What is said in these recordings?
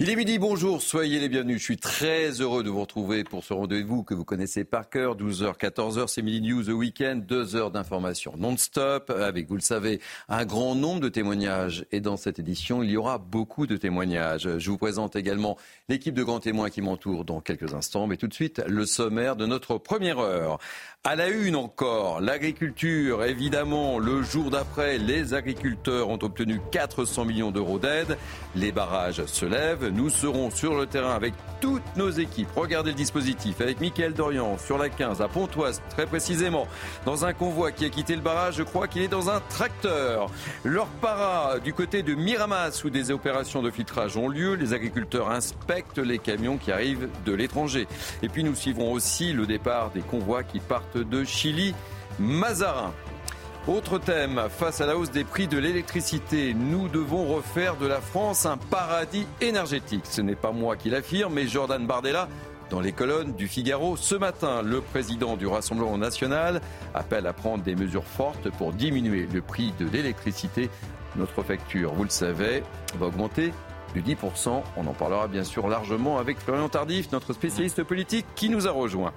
Il est midi, bonjour, soyez les bienvenus. Je suis très heureux de vous retrouver pour ce rendez-vous que vous connaissez par cœur. 12h, 14h, c'est Midi News The Weekend. Deux heures d'information non-stop avec, vous le savez, un grand nombre de témoignages. Et dans cette édition, il y aura beaucoup de témoignages. Je vous présente également l'équipe de grands témoins qui m'entoure dans quelques instants. Mais tout de suite, le sommaire de notre première heure. À la une encore, l'agriculture, évidemment, le jour d'après, les agriculteurs ont obtenu 400 millions d'euros d'aide. Les barrages se lèvent. Nous serons sur le terrain avec toutes nos équipes. Regardez le dispositif avec Mickaël Dorian sur la 15 à Pontoise, très précisément, dans un convoi qui a quitté le barrage. Je crois qu'il est dans un tracteur. Leur para du côté de Miramas où des opérations de filtrage ont lieu. Les agriculteurs inspectent les camions qui arrivent de l'étranger. Et puis nous suivrons aussi le départ des convois qui partent de Chili, Mazarin. Autre thème, face à la hausse des prix de l'électricité, nous devons refaire de la France un paradis énergétique. Ce n'est pas moi qui l'affirme, mais Jordan Bardella dans les colonnes du Figaro. Ce matin, le président du Rassemblement national appelle à prendre des mesures fortes pour diminuer le prix de l'électricité. Notre facture, vous le savez, va augmenter de 10%. On en parlera bien sûr largement avec Florian Tardif, notre spécialiste politique qui nous a rejoint.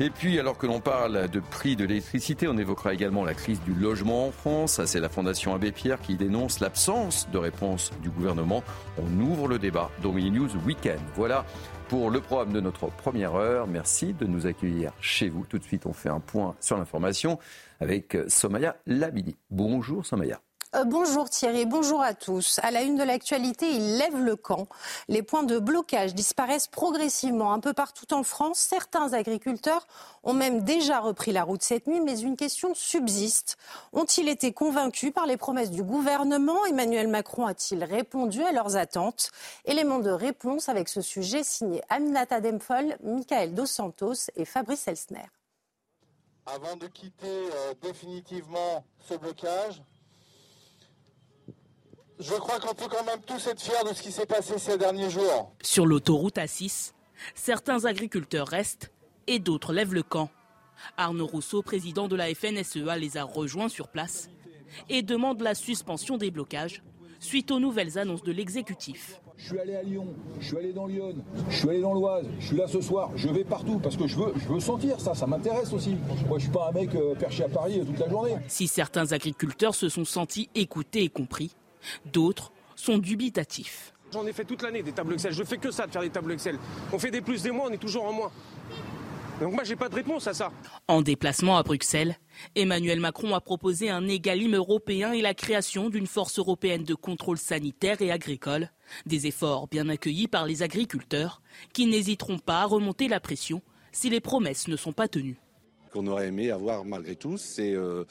Et puis, alors que l'on parle de prix de l'électricité, on évoquera également la crise du logement en France. C'est la Fondation Abbé Pierre qui dénonce l'absence de réponse du gouvernement. On ouvre le débat dans News Weekend. Voilà pour le programme de notre première heure. Merci de nous accueillir chez vous. Tout de suite, on fait un point sur l'information avec Somaya Labidi. Bonjour Somaya. Euh, bonjour Thierry, bonjour à tous. À la une de l'actualité, il lève le camp. Les points de blocage disparaissent progressivement un peu partout en France. Certains agriculteurs ont même déjà repris la route cette nuit, mais une question subsiste. Ont-ils été convaincus par les promesses du gouvernement? Emmanuel Macron a-t-il répondu à leurs attentes? Élément de réponse avec ce sujet signé Aminata Demfol, Michael Dos Santos et Fabrice Elsner. Avant de quitter euh, définitivement ce blocage, je crois qu'on peut quand même tous être fiers de ce qui s'est passé ces derniers jours. Sur l'autoroute A6, certains agriculteurs restent et d'autres lèvent le camp. Arnaud Rousseau, président de la FNSEA, les a rejoints sur place et demande la suspension des blocages suite aux nouvelles annonces de l'exécutif. Je suis allé à Lyon, je suis allé dans Lyon, je suis allé dans l'Oise, je suis là ce soir, je vais partout parce que je veux, je veux sentir ça, ça m'intéresse aussi. Moi, je suis pas un mec euh, perché à Paris toute la journée. Si certains agriculteurs se sont sentis écoutés et compris, D'autres sont dubitatifs. J'en ai fait toute l'année des tableaux Excel. Je fais que ça de faire des tableaux Excel. On fait des plus des moins, on est toujours en moins. Donc moi, j'ai pas de réponse à ça. En déplacement à Bruxelles, Emmanuel Macron a proposé un égalime européen et la création d'une force européenne de contrôle sanitaire et agricole. Des efforts bien accueillis par les agriculteurs qui n'hésiteront pas à remonter la pression si les promesses ne sont pas tenues. Qu'on aurait aimé avoir malgré tout, c'est euh,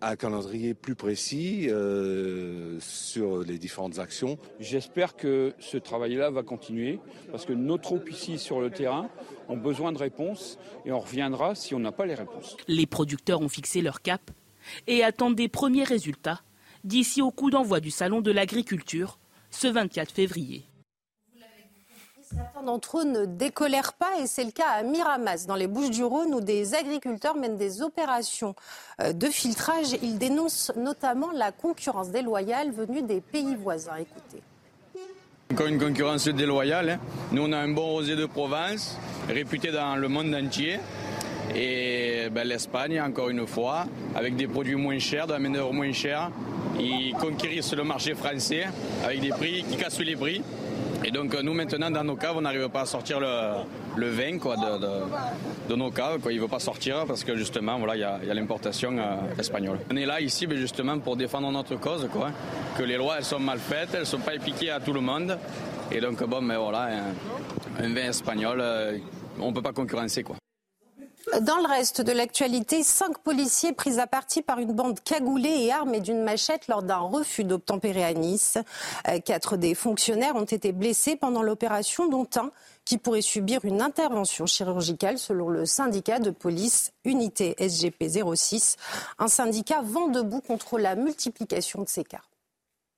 un calendrier plus précis euh, sur les différentes actions. J'espère que ce travail-là va continuer parce que nos troupes ici sur le terrain ont besoin de réponses et on reviendra si on n'a pas les réponses. Les producteurs ont fixé leur cap et attendent des premiers résultats d'ici au coup d'envoi du Salon de l'agriculture ce 24 février. Certains d'entre eux ne décolèrent pas et c'est le cas à Miramas, dans les Bouches-du-Rhône, où des agriculteurs mènent des opérations euh, de filtrage. Ils dénoncent notamment la concurrence déloyale venue des pays voisins. Écoutez. Encore une concurrence déloyale. Hein. Nous, on a un bon rosé de Provence, réputé dans le monde entier. Et ben, l'Espagne, encore une fois, avec des produits moins chers, de la main-d'œuvre moins chère, ils conquérissent le marché français avec des prix qui cassent les prix. Et donc nous maintenant dans nos caves on n'arrive pas à sortir le, vin quoi, de, nos caves. Quoi. Il ne veut pas sortir parce que justement voilà, il y a, l'importation euh, espagnole. On est là ici ben, justement pour défendre notre cause, quoi. que les lois elles sont mal faites, elles ne sont pas appliquées à tout le monde. Et donc bon mais voilà, un, vin espagnol, euh, on ne peut pas concurrencer. quoi. Dans le reste de l'actualité, cinq policiers pris à partie par une bande cagoulée et armée d'une machette lors d'un refus d'obtempérer à Nice. Euh, quatre des fonctionnaires ont été blessés pendant l'opération, dont un qui pourrait subir une intervention chirurgicale selon le syndicat de police Unité SGP 06, un syndicat vent debout contre la multiplication de ces cas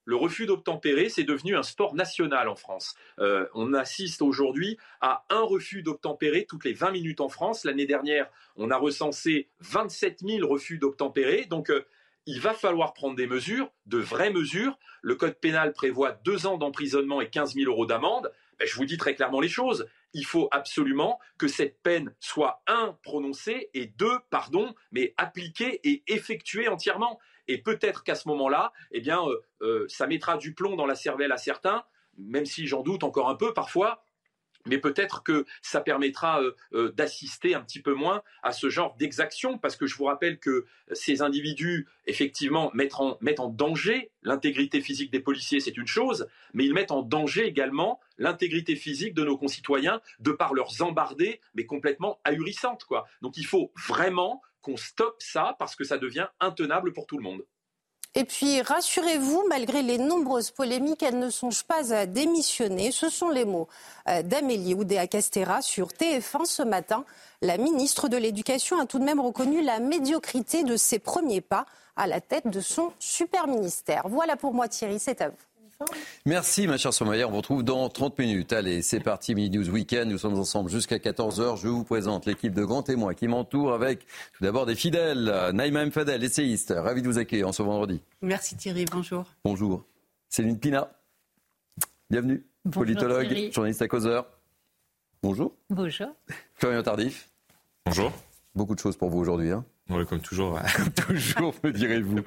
le refus d'obtempérer, c'est devenu un sport national en France. Euh, on assiste aujourd'hui à un refus d'obtempérer toutes les 20 minutes en France. L'année dernière, on a recensé 27 000 refus d'obtempérer. Donc, euh, il va falloir prendre des mesures, de vraies mesures. Le code pénal prévoit deux ans d'emprisonnement et 15 000 euros d'amende. Ben, je vous dis très clairement les choses. Il faut absolument que cette peine soit, un, prononcée et deux, pardon, mais appliquée et effectuée entièrement. Et peut-être qu'à ce moment-là, eh bien, euh, euh, ça mettra du plomb dans la cervelle à certains, même si j'en doute encore un peu parfois. Mais peut-être que ça permettra euh, d'assister un petit peu moins à ce genre d'exaction, parce que je vous rappelle que ces individus, effectivement, mettent en, mettent en danger l'intégrité physique des policiers, c'est une chose, mais ils mettent en danger également l'intégrité physique de nos concitoyens de par leurs embardées, mais complètement ahurissantes. Quoi. Donc il faut vraiment qu'on stoppe ça parce que ça devient intenable pour tout le monde. Et puis, rassurez-vous, malgré les nombreuses polémiques, elle ne songe pas à démissionner. Ce sont les mots euh, d'Amélie Oudéa-Castera sur TF1 ce matin. La ministre de l'Éducation a tout de même reconnu la médiocrité de ses premiers pas à la tête de son super ministère. Voilà pour moi, Thierry, c'est à vous. Merci, ma chère Somalia. On vous retrouve dans 30 minutes. Allez, c'est parti, Mini News Weekend. Nous sommes ensemble jusqu'à 14h. Je vous présente l'équipe de grands témoins qui m'entoure avec tout d'abord des fidèles. Naïma M. Fadel, essayiste. Ravi de vous accueillir en ce vendredi. Merci Thierry, bonjour. Bonjour. Céline Pina. Bienvenue. politologue, journaliste à causeur. Bonjour. Bonjour. Florian Tardif. Bonjour. Beaucoup de choses pour vous aujourd'hui. Hein. Oui, comme toujours. toujours, me direz-vous.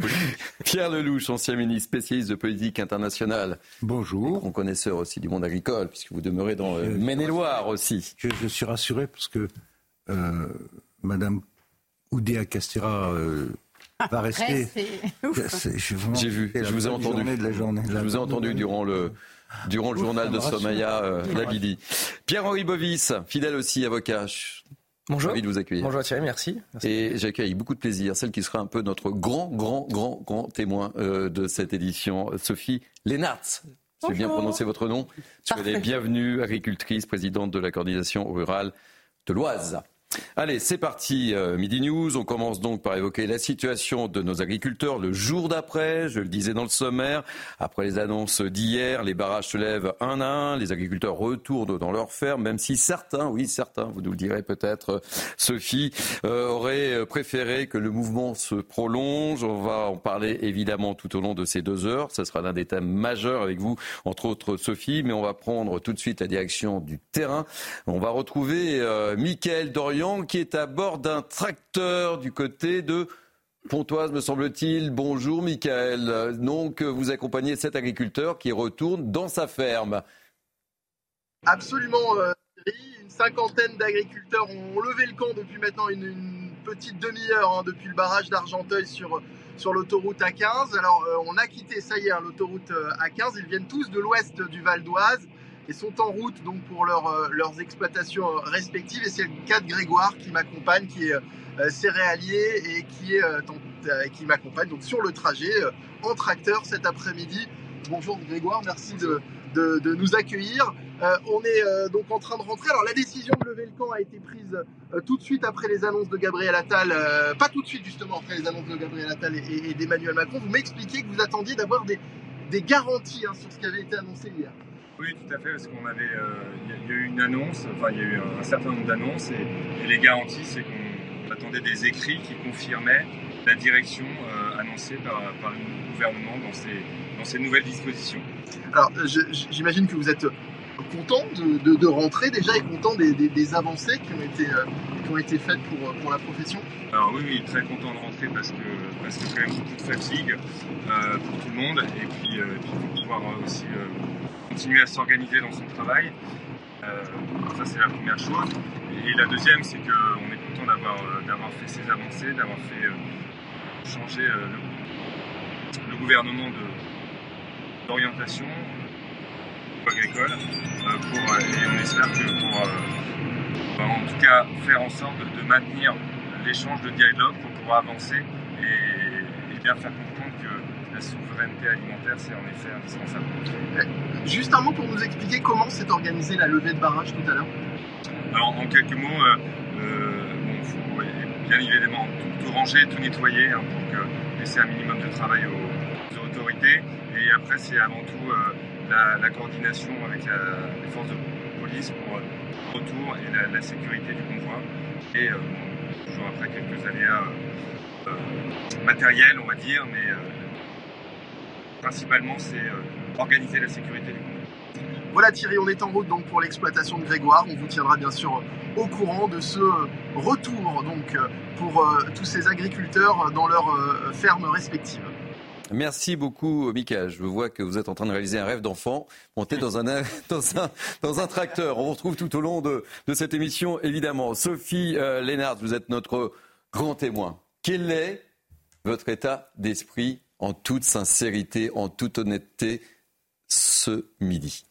Pierre Lelouch, ancien ministre spécialiste de politique internationale. Bonjour. On connaisseur aussi du monde agricole, puisque vous demeurez dans euh, Maine-et-Loire aussi. Je, suis rassuré parce que euh, Madame Oudéa Castera euh, va rester. J'ai vu, je vous ai entendu. De la journée, je vous ai entendu durant le. Durant le journal de Somaya euh, Labidi. Pierre-Henri Bovis, fidèle aussi avocat. Bonjour. Ravi de vous accueillir. Bonjour Thierry, merci. Et j'accueille avec beaucoup de plaisir celle qui sera un peu notre grand, grand, grand, grand témoin euh, de cette édition, Sophie Lénartz. J'ai bien prononcé votre nom. Soyez bienvenue, agricultrice, présidente de la coordination rurale de l'Oise. Allez, c'est parti, euh, Midi News. On commence donc par évoquer la situation de nos agriculteurs le jour d'après. Je le disais dans le sommaire. Après les annonces d'hier, les barrages se lèvent un à un. Les agriculteurs retournent dans leurs fermes, même si certains, oui, certains, vous nous le direz peut-être, Sophie, euh, auraient préféré que le mouvement se prolonge. On va en parler évidemment tout au long de ces deux heures. Ce sera l'un des thèmes majeurs avec vous, entre autres Sophie. Mais on va prendre tout de suite la direction du terrain. On va retrouver euh, qui est à bord d'un tracteur du côté de Pontoise, me semble-t-il. Bonjour, Michael. Donc, vous accompagnez cet agriculteur qui retourne dans sa ferme. Absolument, euh, Une cinquantaine d'agriculteurs ont levé le camp depuis maintenant une, petite demi-heure, hein, depuis le barrage d'Argenteuil sur, sur l'autoroute A15. Alors, euh, on a quitté, ça y est, hein, l'autoroute euh, A15. Ils viennent tous de l'ouest du Val d'Oise et sont en route donc pour euh, leurs exploitations euh, respectives. Et c'est le cas de Grégoire qui m'accompagne, qui est euh, céréalier et qui, est, qui m'accompagne sur le trajet en tracteur cet après-midi. Bonjour Grégoire, merci de, de, nous accueillir. on est donc en train de rentrer. Alors la décision de lever le camp a été prise tout de suite après les annonces de Gabriel Attal, pas tout de suite justement après les annonces de Gabriel Attal et, d'Emmanuel Macron. Vous m'expliquez que vous attendiez d'avoir des, des garanties hein, sur ce qui avait été annoncé hier. Oui, tout à fait, parce qu'on avait, euh, il y, a eu une annonce, enfin il y a eu un, certain nombre d'annonces et, les garanties, c'est qu'on attendait des écrits qui confirmaient la direction euh, annoncée par, le gouvernement dans ces, dans ces nouvelles dispositions. Alors, j'imagine que vous êtes content de, rentrer déjà et content des, avancées qui ont été, euh, qui ont été faites pour, pour la profession? Alors oui, oui, très content de rentrer parce que, parce que quand même beaucoup de fatigue pour tout le monde et puis, pour pouvoir aussi continuer à s'organiser dans son travail. Euh, ça, c'est la première chose. Et la deuxième, c'est qu'on est content d'avoir, euh, d'avoir fait ces avancées, d'avoir fait euh, changer le, gouvernement de, d'orientation agricole. Et on espère que pour, en tout cas, faire en sorte de maintenir l'échange, le dialogue pour pouvoir avancer et, bien faire comprendre la souveraineté alimentaire, c'est en effet indispensable. Juste un mot pour nous expliquer comment s'est organisée la levée de barrage tout à l'heure. Alors en quelques mots, euh, euh, bon, faut bien évidemment tout, tout ranger, tout nettoyer hein, pour que, laisser un minimum de travail aux, aux autorités. Et après, c'est avant tout euh, la, la coordination avec la- les forces de police pour euh, le retour et la, la sécurité du convoi. Et euh, toujours après quelques aléas euh, euh, matériels, on va dire, mais euh, principalement c'est euh, organiser la sécurité du. Voilà Thierry, on est en route donc pour l'exploitation de Grégoire. On vous tiendra bien sûr au courant de ce retour donc pour euh, tous ces agriculteurs dans leurs euh, fermes respectives. Merci beaucoup, Mika. Je vois que vous êtes en train de réaliser un rêve d'enfant, monter dans un, dans, un, dans un tracteur. On vous retrouve tout au long de, de cette émission, évidemment. Sophie euh, Lénard, vous êtes notre grand témoin. Quel est votre état d'esprit en toute sincérité, en toute honnêteté, ce midi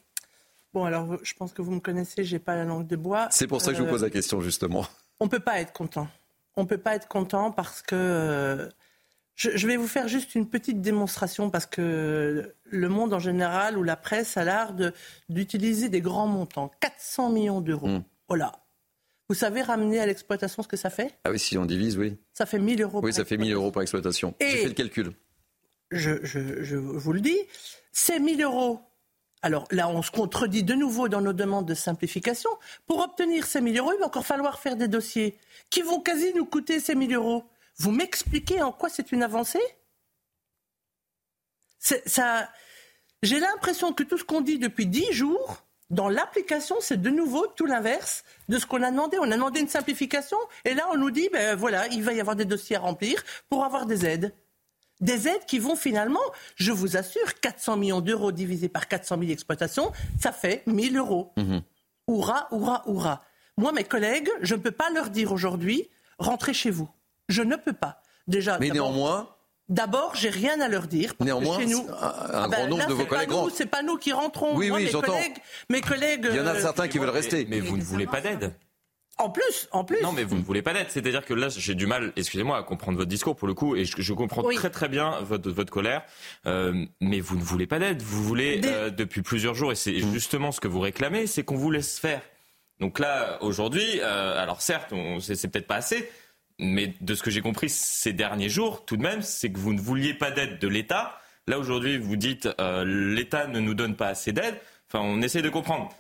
Bon, alors, je pense que vous me connaissez, j'ai pas la langue de bois. C'est pour ça que je vous Euh, pose la question, justement. On peut pas être content. On peut pas être content parce que euh, je, je vais vous faire juste une petite démonstration parce que le monde en général ou la presse a l'art de- d'utiliser des grands montants, 400 millions d'euros. Hmm. Oh là. Vous savez ramener à l'exploitation ce que ça fait? Ah oui, si on divise, oui. Ça fait 1000 euros. Oui, par ça fait 1000 euros par exploitation. J'ai fait le calcul. Je, vous le dis, ces 1000 euros. Alors là, on se contredit de nouveau dans nos demandes de simplification. Pour obtenir ces 1000 euros, il va encore falloir faire des dossiers qui vont quasi nous coûter ces 1000 euros. Vous m'expliquez en quoi c'est une avancée? J'ai l'impression que tout ce qu'on dit depuis 10 jours, dans l'application, c'est de nouveau tout l'inverse de ce qu'on a demandé. On a demandé une simplification et là, on nous dit, ben voilà, il va y avoir des dossiers à remplir pour avoir des aides. Des aides qui vont finalement, je vous assure, 400 millions d'euros divisé par 400 000 exploitations, ça fait 1000 euros. Hourra, hourra, hourra. Moi, mes collègues, je ne peux pas leur dire aujourd'hui, rentrez chez vous. Je ne peux pas. Déjà, Mais d'abord- néanmoins, D'abord, j'ai rien à leur dire. Parce Néanmoins, que chez nous, un- un Ah grand nombre là, de vos collègues nous, rentrent. C'est pas nous qui rentrons. Oui, Moi, oui, mes j'entends. collègues, mes collègues. il y en a euh, certains qui veulent rester. Mais vous ne voulez pas d'aide. En plus, en plus. Non, mais vous ne voulez pas d'aide. C'est-à-dire que là, j'ai du mal, excusez-moi, à comprendre votre discours pour le coup, et je, je comprends Oui. très très bien votre, votre colère, euh, mais vous ne voulez pas d'aide. Vous voulez, Des- euh, depuis plusieurs jours, et c'est Mmh. justement ce que vous réclamez, c'est qu'on vous laisse faire. Donc là, aujourd'hui, euh, alors certes, on- c'est c'est peut-être pas assez, mais de ce que j'ai compris ces derniers jours, tout de même, c'est que vous ne vouliez pas d'aide de l'État. Là, aujourd'hui, vous dites euh, l'État ne nous donne pas assez d'aide. Enfin, on essaie de comprendre.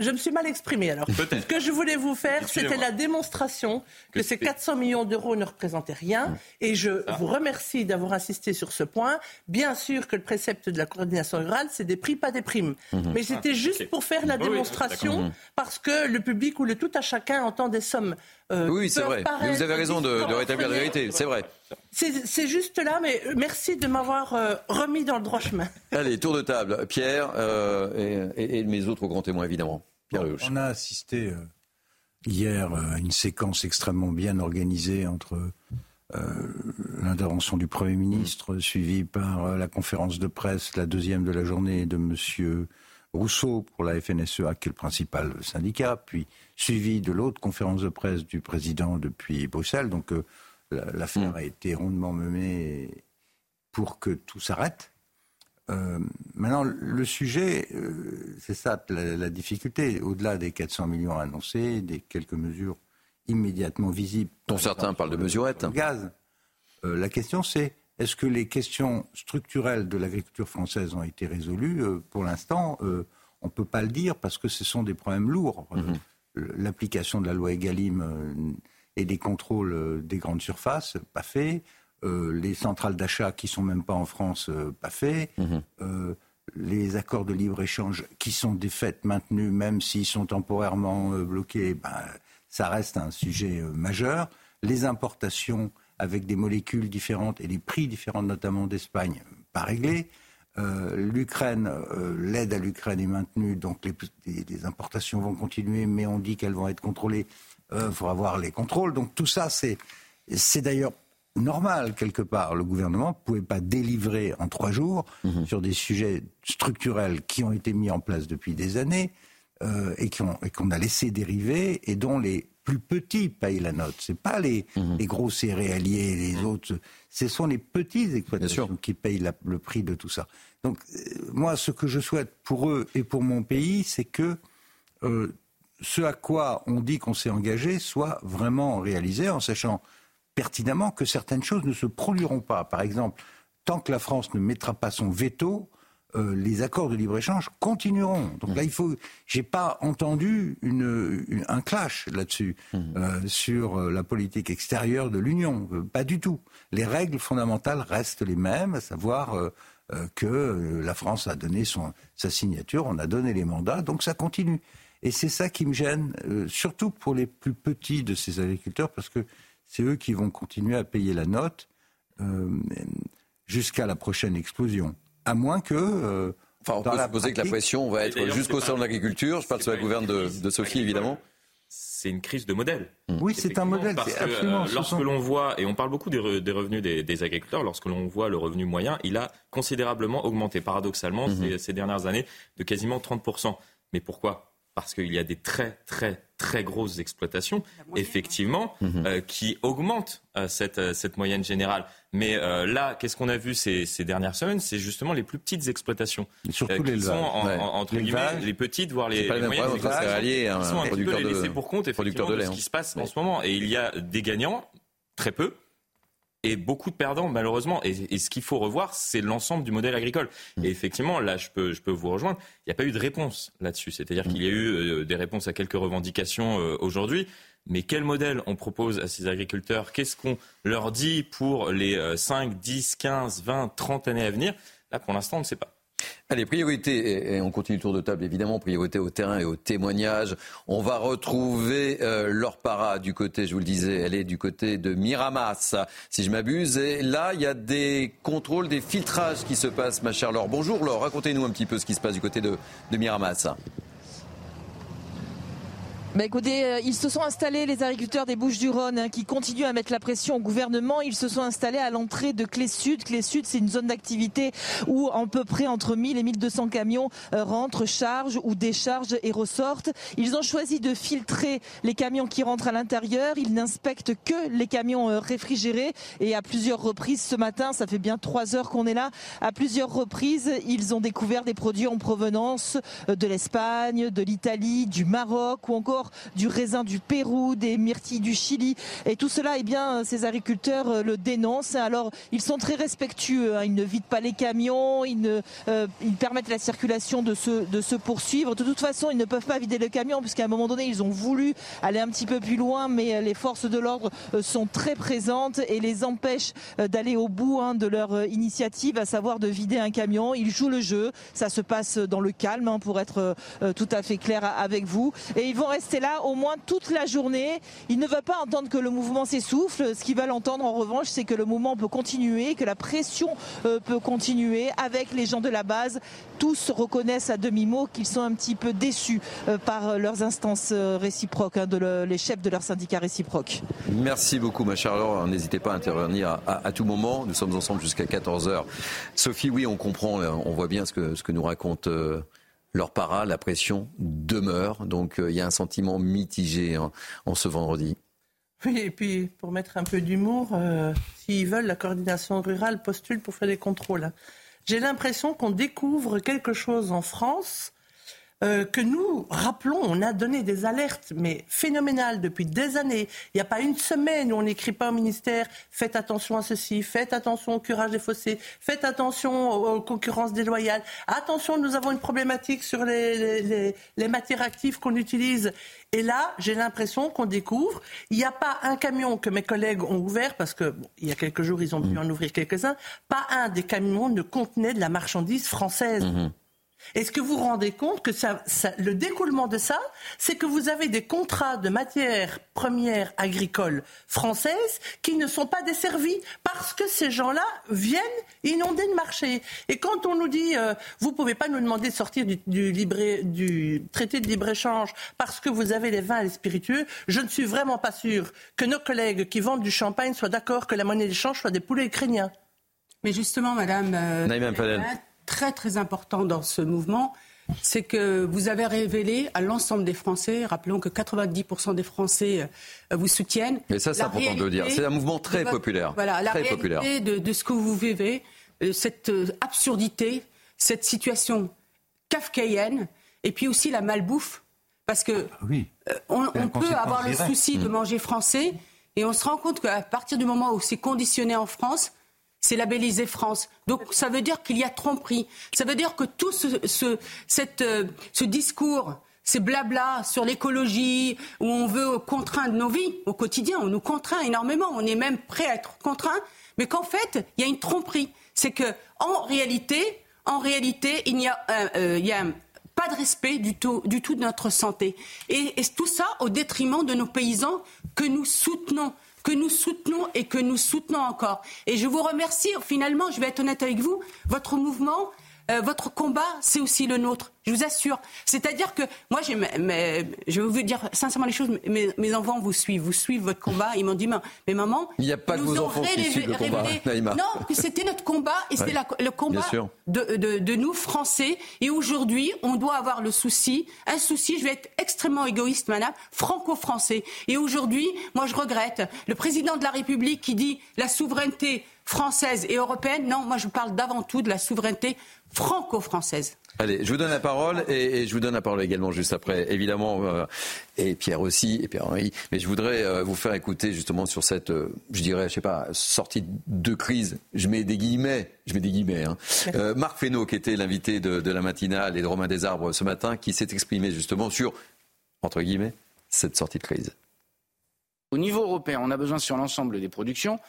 Je me suis mal exprimé alors. Ce que je voulais vous faire, c'était la démonstration que, Que ces c'est- 400 millions d'euros ne représentaient rien. Et je Ah. vous remercie d'avoir insisté sur ce point. Bien sûr que le précepte de la coordination rurale, c'est des prix, pas des primes. Mhm. Mais c'était Ah, juste pour faire la démonstration, parce que le public ou le tout à chacun entend des sommes. euh, Oui, c'est vrai. Mais vous avez raison de, de rétablir la vérité. C'est vrai. C'est juste là, mais merci de m'avoir euh, remis dans le droit chemin. Allez, tour de table. Pierre euh, et, et- et mes autres grands témoins, évidemment. Pierre. On a assisté euh, hier euh, à une séquence extrêmement bien organisée entre euh, l'intervention du Premier ministre, suivie par la conférence de presse, la deuxième de la journée de Monsieur Rousseau pour la FNSEA, qui est le principal syndicat, puis suivi de l'autre conférence de presse du président depuis Bruxelles. Donc euh, la- l'affaire a été rondement menée pour que tout s'arrête. Euh, maintenant, le sujet, euh, c'est ça la, la difficulté. Au-delà des 400 millions annoncés, des quelques mesures immédiatement visibles. Dont certains parlent de mesurettes. Gaz. Euh, la question, c'est est-ce que les questions structurelles de l'agriculture française ont été résolues? Pour l'instant, on ne peut pas le dire parce que ce sont des problèmes lourds. Euh, L'application de la loi Egalim et des contrôles des grandes surfaces, pas fait. Euh, les centrales d'achat qui sont même pas en France, euh, pas fait. Euh, les accords de libre-échange qui sont des faits maintenus, même s'ils sont temporairement euh, bloqués, ben, ça reste un sujet euh, majeur. Les importations avec des molécules différentes et des prix différents, notamment d'Espagne, pas réglés. Euh, L'Ukraine, euh, l'aide à l'Ukraine est maintenue, donc les, les- les importations vont continuer, mais on dit qu'elles vont être contrôlées. Il faudra voir les contrôles. Donc tout ça, c'est d'ailleurs normal quelque part. Le gouvernement ne pouvait pas délivrer en trois jours sur des sujets structurels qui ont été mis en place depuis des années euh, et qui ont- et qu'on a laissé dériver et dont les plus petits payent la note. C'est pas les, Mhm. les gros céréaliers, les autres. Ce sont les petites exploitations qui payent la- le prix de tout ça. Donc, euh, moi, ce que je souhaite pour eux et pour mon pays, c'est que euh, ce à quoi on dit qu'on s'est engagé soit vraiment réalisé en sachant pertinemment que certaines choses ne se produiront pas. Par exemple, tant que la France ne mettra pas son veto, euh, les accords de libre-échange continueront. Donc là, il faut. J'ai pas entendu une, une- un clash là-dessus euh, sur euh, la politique extérieure de l'Union. Euh, pas du tout. Les règles fondamentales restent les mêmes, à savoir que la France a donné son, sa signature, on a donné les mandats, donc ça continue. Et c'est ça qui me gêne, surtout pour les plus petits de ces agriculteurs, parce que c'est eux qui vont continuer à payer la note euh, jusqu'à la prochaine explosion. À moins que. euh, Enfin, on dans peut la supposer que la pratique- pression va être jusqu'au salon de l'agriculture. Je parle sous la gouverne de, Sophie, agricole. évidemment. c'est une crise de modèle. Oui, c'est un modèle, Parce que absolument. euh, lorsque l'on voit, et on parle beaucoup des, re- des revenus des, des agriculteurs, lorsque l'on voit le revenu moyen, il a considérablement augmenté, paradoxalement, Mhm. ces, ces dernières années, de quasiment 30%. Mais pourquoi? Parce qu'il y a des très, très, très grosses exploitations, effectivement, Mhm. euh, qui augmentent euh, cette, euh, cette moyenne générale. Mais euh, là, qu'est-ce qu'on a vu ces, ces dernières semaines? C'est justement les plus petites exploitations. Et surtout euh, qui l'élevage. sont, en- Ouais. en- entre L'élevage. guillemets, les petites, voire les, les moyennes problème entre un exploitations, céréalier et qui un sont un petit peu les de- laissés pour compte, effectivement, de de lait, ce hein. qui se passe en ce moment. Et il y a des gagnants, très peu, et beaucoup de perdants malheureusement. Et, et ce qu'il faut revoir, c'est l'ensemble du modèle agricole. Mm. Et effectivement, là, je peux, je peux vous rejoindre. Il n'y a pas eu de réponse là-dessus. C'est-à-dire Mm. qu'il y a eu euh, des réponses à quelques revendications euh, aujourd'hui. Mais quel modèle on propose à ces agriculteurs? Qu'est-ce qu'on leur dit pour les euh, 5, 10, 15, 20, 30 années à venir? Là, pour l'instant, on ne sait pas. Allez, priorité, et, on continue le tour de table évidemment, priorité au terrain et au témoignage. On va retrouver euh, Para du côté, je vous le disais, elle est du côté de Miramas, si je m'abuse. Et là, il y a des contrôles, des filtrages qui se passent, ma chère Laure. Bonjour Laure, racontez-nous un petit peu ce qui se passe du côté de Miramas. Bah écoutez, euh, ils se sont installés, les agriculteurs des Bouches-du-Rhône, hein, qui continuent à mettre la pression au gouvernement. Ils se sont installés à l'entrée de Clé Sud. Clé Sud, c'est une zone d'activité où à peu près entre 1000 et 1200 camions euh, rentrent, chargent ou déchargent et ressortent. Ils ont choisi de filtrer les camions qui rentrent à l'intérieur. Ils n'inspectent que les camions euh, réfrigérés. Et à plusieurs reprises ce matin, ça fait bien trois heures qu'on est là, à plusieurs reprises, ils ont découvert des produits en provenance de l'Espagne, de l'Italie, du Maroc ou encore du raisin du Pérou, des myrtilles du Chili. Et tout cela, eh bien, ces agriculteurs euh, le dénoncent. Alors, ils sont très respectueux. hein. Ils ne vident pas les camions. Ils, euh, permettent la circulation de se, poursuivre. De toute façon, ils ne peuvent pas vider le camion puisqu'à un moment donné, ils ont voulu aller un petit peu plus loin, mais euh, les forces de l'ordre euh, sont très présentes et les empêchent euh, d'aller au bout hein, de leur euh, initiative, à savoir de vider un camion. Ils jouent le jeu. Ça se passe dans le calme, hein, pour être euh, euh, tout à fait clair avec vous. Et ils vont rester là au moins toute la journée. Ils ne veulent pas entendre que le mouvement s'essouffle. Ce qu'ils veulent entendre en revanche, c'est que le mouvement peut continuer, que la pression euh, peut continuer avec les gens de la base. Tous reconnaissent à demi-mot qu'ils sont un petit peu déçus euh, par leurs instances euh, réciproques, hein, de le- les chefs de leurs syndicats réciproques. Merci beaucoup, ma chère Laure. N'hésitez pas à intervenir à, tout moment. Nous sommes ensemble jusqu'à 14h. Sophie, oui, on comprend, on voit bien ce que, nous raconte Laure Para. La pression demeure. Donc, euh, il y a un sentiment mitigé en, en ce vendredi. Oui, et puis pour mettre un peu d'humour, euh, s'ils veulent, la coordination rurale postule pour faire des contrôles. hein. J'ai l'impression qu'on découvre quelque chose en France euh, que nous, rappelons, on a donné des alertes, mais phénoménales depuis des années. Il n'y a pas une semaine où on n'écrit pas au ministère faites attention à ceci, faites attention au curage des fossés, faites attention aux, concurrences déloyales. Attention, nous avons une problématique sur les, les- les- les matières actives qu'on utilise. Et là, j'ai l'impression qu'on découvre. Il n'y a pas un camion que mes collègues ont ouvert, parce que bon, il y a quelques jours, ils ont pu en ouvrir quelques-uns. Pas un des camions ne contenait de la marchandise française. Est-ce que vous vous rendez compte que ça, ça- le découlement de ça, c'est que vous avez des contrats de matières premières agricoles françaises qui ne sont pas desservis parce que ces gens-là viennent inonder le marché. Et quand on nous dit, euh, vous pouvez pas nous demander de sortir du, du, libre- du traité de libre-échange parce que vous avez les vins et les spiritueux, je ne suis vraiment pas sûr que nos collègues qui vendent du champagne soient d'accord que la monnaie d'échange soit des poulets ukrainiens. Mais justement, Madame, euh. Très très important dans ce mouvement, c'est que vous avez révélé à l'ensemble des Français, rappelons que 90% des Français euh, vous soutiennent. Mais ça, c'est important de le dire. C'est un mouvement très populaire. Voilà, la très populaire. De, de ce que vous vivez, euh, cette euh, absurdité, cette situation kafkaïenne, et puis aussi la malbouffe. Parce que Ah oui. euh, on, peut avoir le souci de Mm. manger français, et on se rend compte qu'à partir du moment où c'est conditionné en France, c'est labellisé France. Donc ça veut dire qu'il y a tromperie. Ça veut dire que tout euh, ce discours, ces blabla sur l'écologie, où on veut contraindre nos vies au quotidien, on nous contraint énormément, on est même prêt à être contraint, mais qu'en fait, il y a une tromperie. C'est que en réalité, il n'y a, euh, euh, a pas de respect du tout, du tout de notre santé. Et, et tout ça au détriment de nos paysans que nous soutenons que nous soutenons et que nous soutenons encore. Et je vous remercie, finalement, je vais être honnête avec vous, votre mouvement, euh, votre combat, c'est aussi le nôtre, je vous assure. C'est-à-dire que moi, j'ai, je vais vous dire sincèrement les choses, mes, mes enfants vous suivent, vous suivent votre combat. Ils m'ont dit, mais, maman, Il n'y a pas que vos enfants qui suivent le combat, Naïma. Non, que c'était notre combat et c'était Ouais. la- le combat de- de nous, Français. Et aujourd'hui, on doit avoir le souci, un souci, je vais être extrêmement égoïste, madame, franco-français. Et aujourd'hui, moi, je regrette le président de la République qui dit la souveraineté française et européenne. Non, moi, je parle d'avant tout de la souveraineté franco-française. Allez, je vous donne la parole et, et je vous donne la parole également juste après, évidemment, euh, et Pierre aussi, et Pierre-Henri. Mais je voudrais euh, vous faire écouter justement sur cette, euh, je dirais, je sais pas, sortie de crise. Je mets des guillemets, je mets des guillemets. Hein. Euh, Marc Fesneau, qui était l'invité de, de la matinale et de Romain Desarbres ce matin, qui s'est exprimé justement sur, entre guillemets, cette sortie de crise. Au niveau européen, on a besoin sur l'ensemble des productions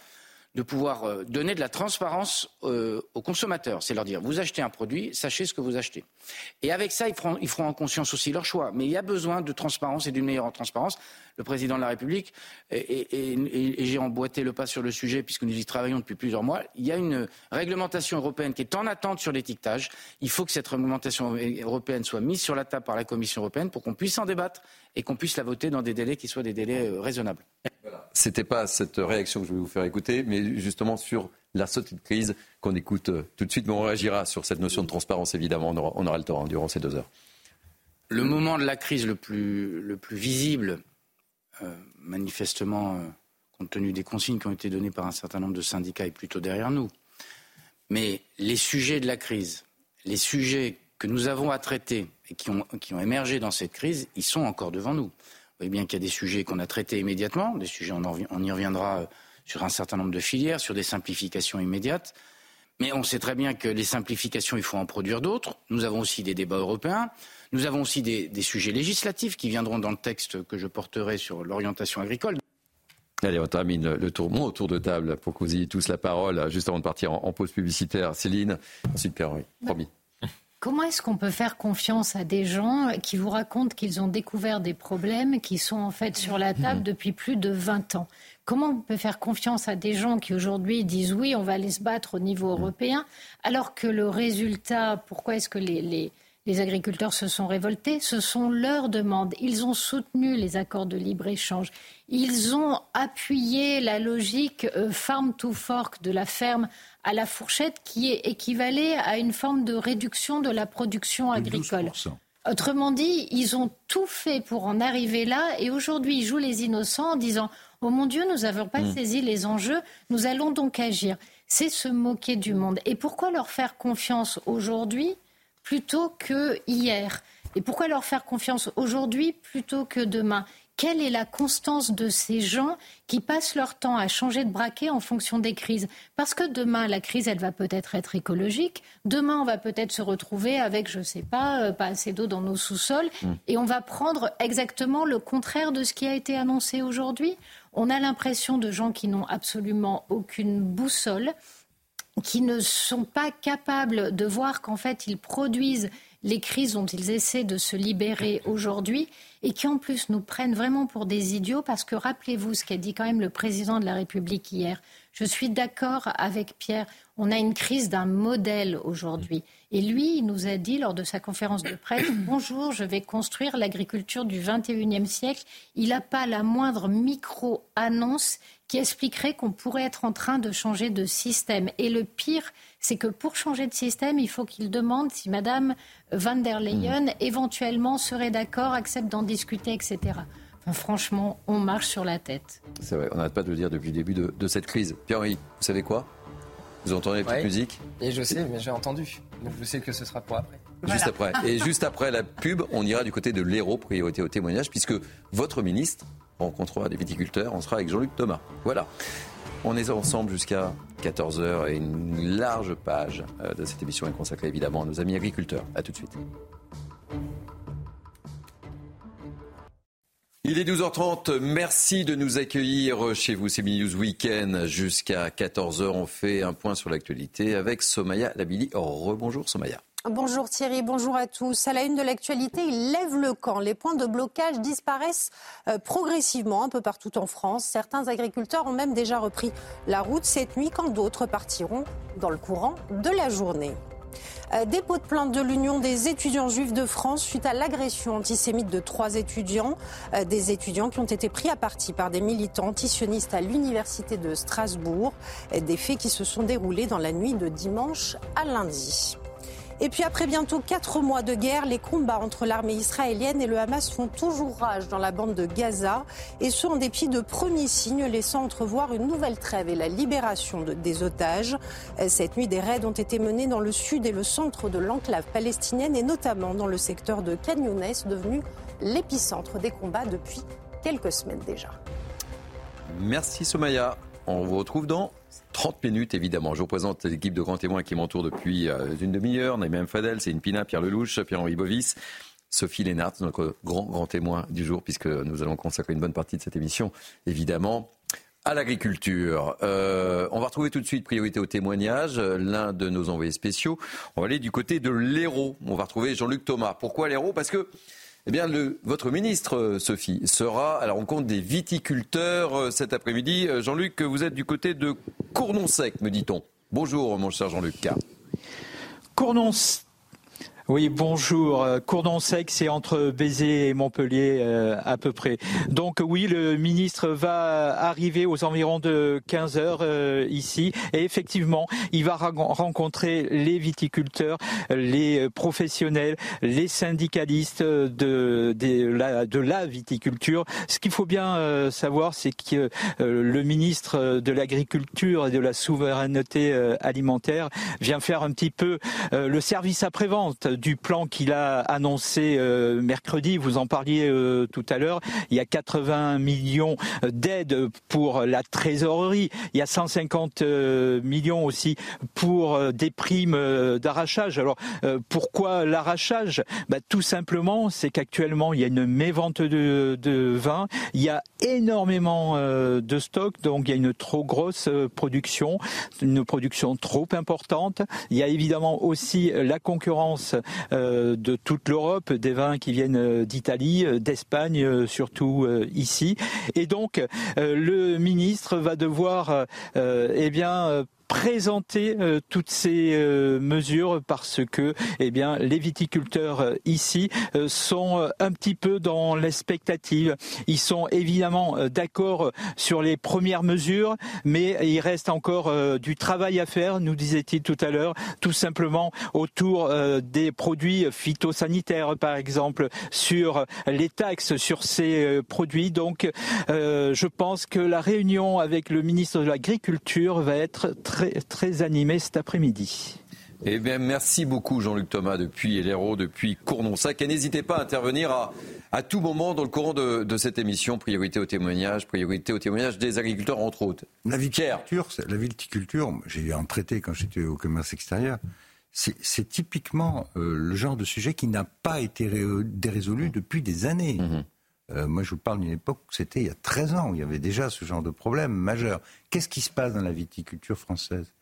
de pouvoir euh, donner de la transparence euh, aux consommateurs. C'est leur dire, vous achetez un produit, sachez ce que vous achetez. Et avec ça, ils feront, ils feront en conscience aussi leur choix. Mais il y a besoin de transparence et d'une meilleure transparence. Le président de la République, et, et- et- et j'ai emboîté le pas sur le sujet puisque nous y travaillons depuis plusieurs mois, il y a une réglementation européenne qui est en attente sur l'étiquetage. Il faut que cette réglementation européenne soit mise sur la table par la Commission européenne pour qu'on puisse en débattre et qu'on puisse la voter dans des délais qui soient des délais euh, raisonnables. C'était pas cette réaction que je voulais vous faire écouter, mais justement sur la sortie de crise qu'on écoute euh, tout de suite. Mais on réagira sur cette notion de transparence, évidemment. On aura, on aura le temps hein, durant ces deux heures. Le moment de la crise le plus, le plus visible, euh, manifestement, euh, compte tenu des consignes qui ont été données par un certain nombre de syndicats, est plutôt derrière nous. Mais les sujets de la crise, les sujets que nous avons à traiter et qui ont, qui ont émergé dans cette crise, ils sont encore devant nous. Vous voyez bien qu'il y a des sujets qu'on a traités immédiatement, des sujets, on, y reviendra euh, sur un certain nombre de filières, sur des simplifications immédiates. Mais on sait très bien que les simplifications, il faut en produire d'autres. Nous avons aussi des débats européens. Nous avons aussi des, des sujets législatifs qui viendront dans le texte que je porterai sur l'orientation agricole. Allez, on termine le- tour, mon tour de table pour que vous ayez tous la parole, juste avant de partir en, en pause publicitaire. Céline, ensuite Pierre-Henri, promis. Comment est-ce qu'on peut faire confiance à des gens qui vous racontent qu'ils ont découvert des problèmes qui sont en fait sur la table depuis plus de 20 ans? Comment on peut faire confiance à des gens qui aujourd'hui disent oui, on va aller se battre au niveau européen, alors que le résultat, pourquoi est-ce que les, les- les agriculteurs se sont révoltés Ce sont leurs demandes. Ils ont soutenu les accords de libre-échange. Ils ont appuyé la logique euh, farm to fork de la ferme à la fourchette qui est équivalée à une forme de réduction de la production agricole. Autrement dit, ils ont tout fait pour en arriver là et aujourd'hui ils jouent les innocents en disant Oh mon Dieu, nous n'avons pas Mm. saisi les enjeux, nous allons donc agir. C'est se moquer du monde. Et pourquoi leur faire confiance aujourd'hui plutôt que hier Et pourquoi leur faire confiance aujourd'hui plutôt que demain? Quelle est la constance de ces gens qui passent leur temps à changer de braquet en fonction des crises? Parce que demain, la crise, elle va peut-être être écologique. Demain, on va peut-être se retrouver avec, je ne sais pas, euh, pas assez d'eau dans nos sous-sols. Et on va prendre exactement le contraire de ce qui a été annoncé aujourd'hui. On a l'impression de gens qui n'ont absolument aucune boussole qui ne sont pas capables de voir qu'en fait ils produisent les crises dont ils essaient de se libérer aujourd'hui et qui en plus nous prennent vraiment pour des idiots parce que rappelez-vous ce qu'a dit quand même le président de la République hier. Je suis d'accord avec Pierre. On a une crise d'un modèle aujourd'hui. Et lui, il nous a dit lors de sa conférence de presse, bonjour, je vais construire l'agriculture du 21e siècle. Il n'a pas la moindre micro-annonce qui expliquerait qu'on pourrait être en train de changer de système. Et le pire, c'est que pour changer de système, il faut qu'il demande si Madame van der Leyen hmm. éventuellement serait d'accord, accepte d'en discuter, etc. franchement, on marche sur la tête. C'est vrai, on n'arrête pas de le dire depuis le début de, cette crise. Pierre-Henri, vous savez quoi? Vous entendez la petite musique? Et je sais, mais j'ai entendu. Donc je sais que ce sera pour après. Juste après. Et juste après la pub, on ira du côté de l'héros, priorité au témoignage, puisque votre ministre rencontrera des viticulteurs. On sera avec Jean-Luc Thomas. Voilà. On est ensemble jusqu'à 14h et une large page euh, de cette émission est consacrée évidemment à nos amis agriculteurs. A tout de suite. Il est 12h30. Merci de nous accueillir chez vous. C'est News Weekend jusqu'à 14h. On fait un point sur l'actualité avec Somaya Labili. Rebonjour Somaya. Bonjour Thierry, bonjour à tous. À la une de l'actualité, il lève le camp. Les points de blocage disparaissent euh, progressivement un peu partout en France. Certains agriculteurs ont même déjà repris la route cette nuit quand d'autres partiront dans le courant de la journée. Euh, dépôt de plainte de l'Union des étudiants juifs de France suite à l'agression antisémite de trois étudiants, euh, des étudiants qui ont été pris à partie par des militants antisionistes à l'université de Strasbourg, des faits qui se sont déroulés dans la nuit de dimanche à lundi. Et puis après bientôt quatre mois de guerre, les combats entre l'armée israélienne et le Hamas font toujours rage dans la bande de Gaza, et ce en dépit de premiers signes laissant entrevoir une nouvelle trêve et la libération des otages. Cette nuit, des raids ont été menés dans le sud et le centre de l'enclave palestinienne, et notamment dans le secteur de Canyones, devenu l'épicentre des combats depuis quelques semaines déjà. Merci Somaya. On vous retrouve dans 30 minutes, évidemment. Je vous présente l'équipe de grands témoins qui m'entoure depuis euh, une demi-heure. Naïm Fadel, une Pina, Pierre Lelouch, Pierre-Henri Bovis, Sophie Lénart, notre grand, grand témoin du jour, puisque nous allons consacrer une bonne partie de cette émission, évidemment, à l'agriculture. Euh, on va retrouver tout de suite priorité au témoignage, l'un de nos envoyés spéciaux. On va aller du côté de l'Hérault. On va retrouver Jean-Luc Thomas. Pourquoi l'Hérault? Parce que eh bien, le, votre ministre, euh, Sophie, sera à la rencontre des viticulteurs euh, cet après-midi. Euh, Jean-Luc, vous êtes du côté de Cournon-Sec, me dit-on. Bonjour, mon cher Jean-Luc. Cournon oui, bonjour. Euh, Courdon sec, c'est entre Bézé et Montpellier euh, à peu près. Donc oui, le ministre va arriver aux environs de 15 heures euh, ici et effectivement, il va rencontrer les viticulteurs, les professionnels, les syndicalistes de, de, la, de la viticulture. Ce qu'il faut bien savoir, c'est que le ministre de l'Agriculture et de la Souveraineté alimentaire vient faire un petit peu le service après-vente du plan qu'il a annoncé euh, mercredi, vous en parliez euh, tout à l'heure, il y a 80 millions d'aides pour la trésorerie, il y a 150 euh, millions aussi pour des primes d'arrachage. Alors pourquoi l'arrachage? Bah, Tout simplement, c'est qu'actuellement il y a une mévente de, de vin, il y a énormément de stocks, donc il y a une trop grosse production, une production trop importante. Il y a évidemment aussi la concurrence de toute l'Europe, des vins qui viennent euh, d'Italie, euh, d'Espagne, surtout ici. Et donc, le ministre va devoir, eh bien, présenter euh, toutes ces euh, mesures parce que eh bien, les viticulteurs euh, ici sont un petit peu dans l'expectative. Ils sont évidemment d'accord sur les premières mesures, mais il reste encore du travail à faire, nous disait-il tout à l'heure, tout simplement autour des produits phytosanitaires, par exemple, sur les taxes sur ces produits. Donc, je pense que la réunion avec le ministre de l'Agriculture va être très très, animé cet après-midi. Eh bien, merci beaucoup Jean-Luc Thomas depuis l'Hérault, depuis Cournonsac. Et n'hésitez pas à intervenir à, à, tout moment dans le courant de, cette émission. Priorité au témoignage, priorité au témoignage des agriculteurs, entre autres. La viticulture, la viticulture j'ai eu un traité quand j'étais au commerce extérieur. C'est typiquement euh, le genre de sujet qui n'a pas été résolu depuis des années. Mhm. Euh, moi, je vous parle d'une époque, c'était il y a 13 ans, où il y avait déjà ce genre de problème majeur. Qu'est-ce qui se passe dans la viticulture française?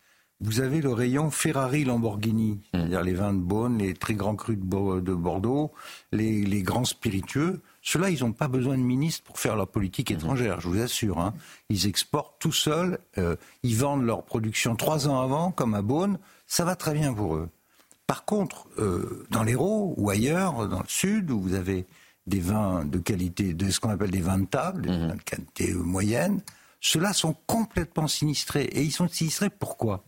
Vous avez le rayon Ferrari-Lamborghini, mmh. c'est-à-dire les vins de Beaune, les très grands crus de, Bordeaux, les, grands spiritueux. Ceux-là, ils n'ont pas besoin de ministre pour faire leur politique étrangère, je vous assure. hein. Ils exportent tout seuls, euh, ils vendent leur production trois ans avant, comme à Beaune, ça va très bien pour eux. Par contre, euh, dans l'Hérault ou ailleurs, dans le sud, où vous avez des vins de qualité, de ce qu'on appelle des vins de table, des vins de qualité moyenne, ceux-là sont complètement sinistrés. Et ils sont sinistrés pourquoi?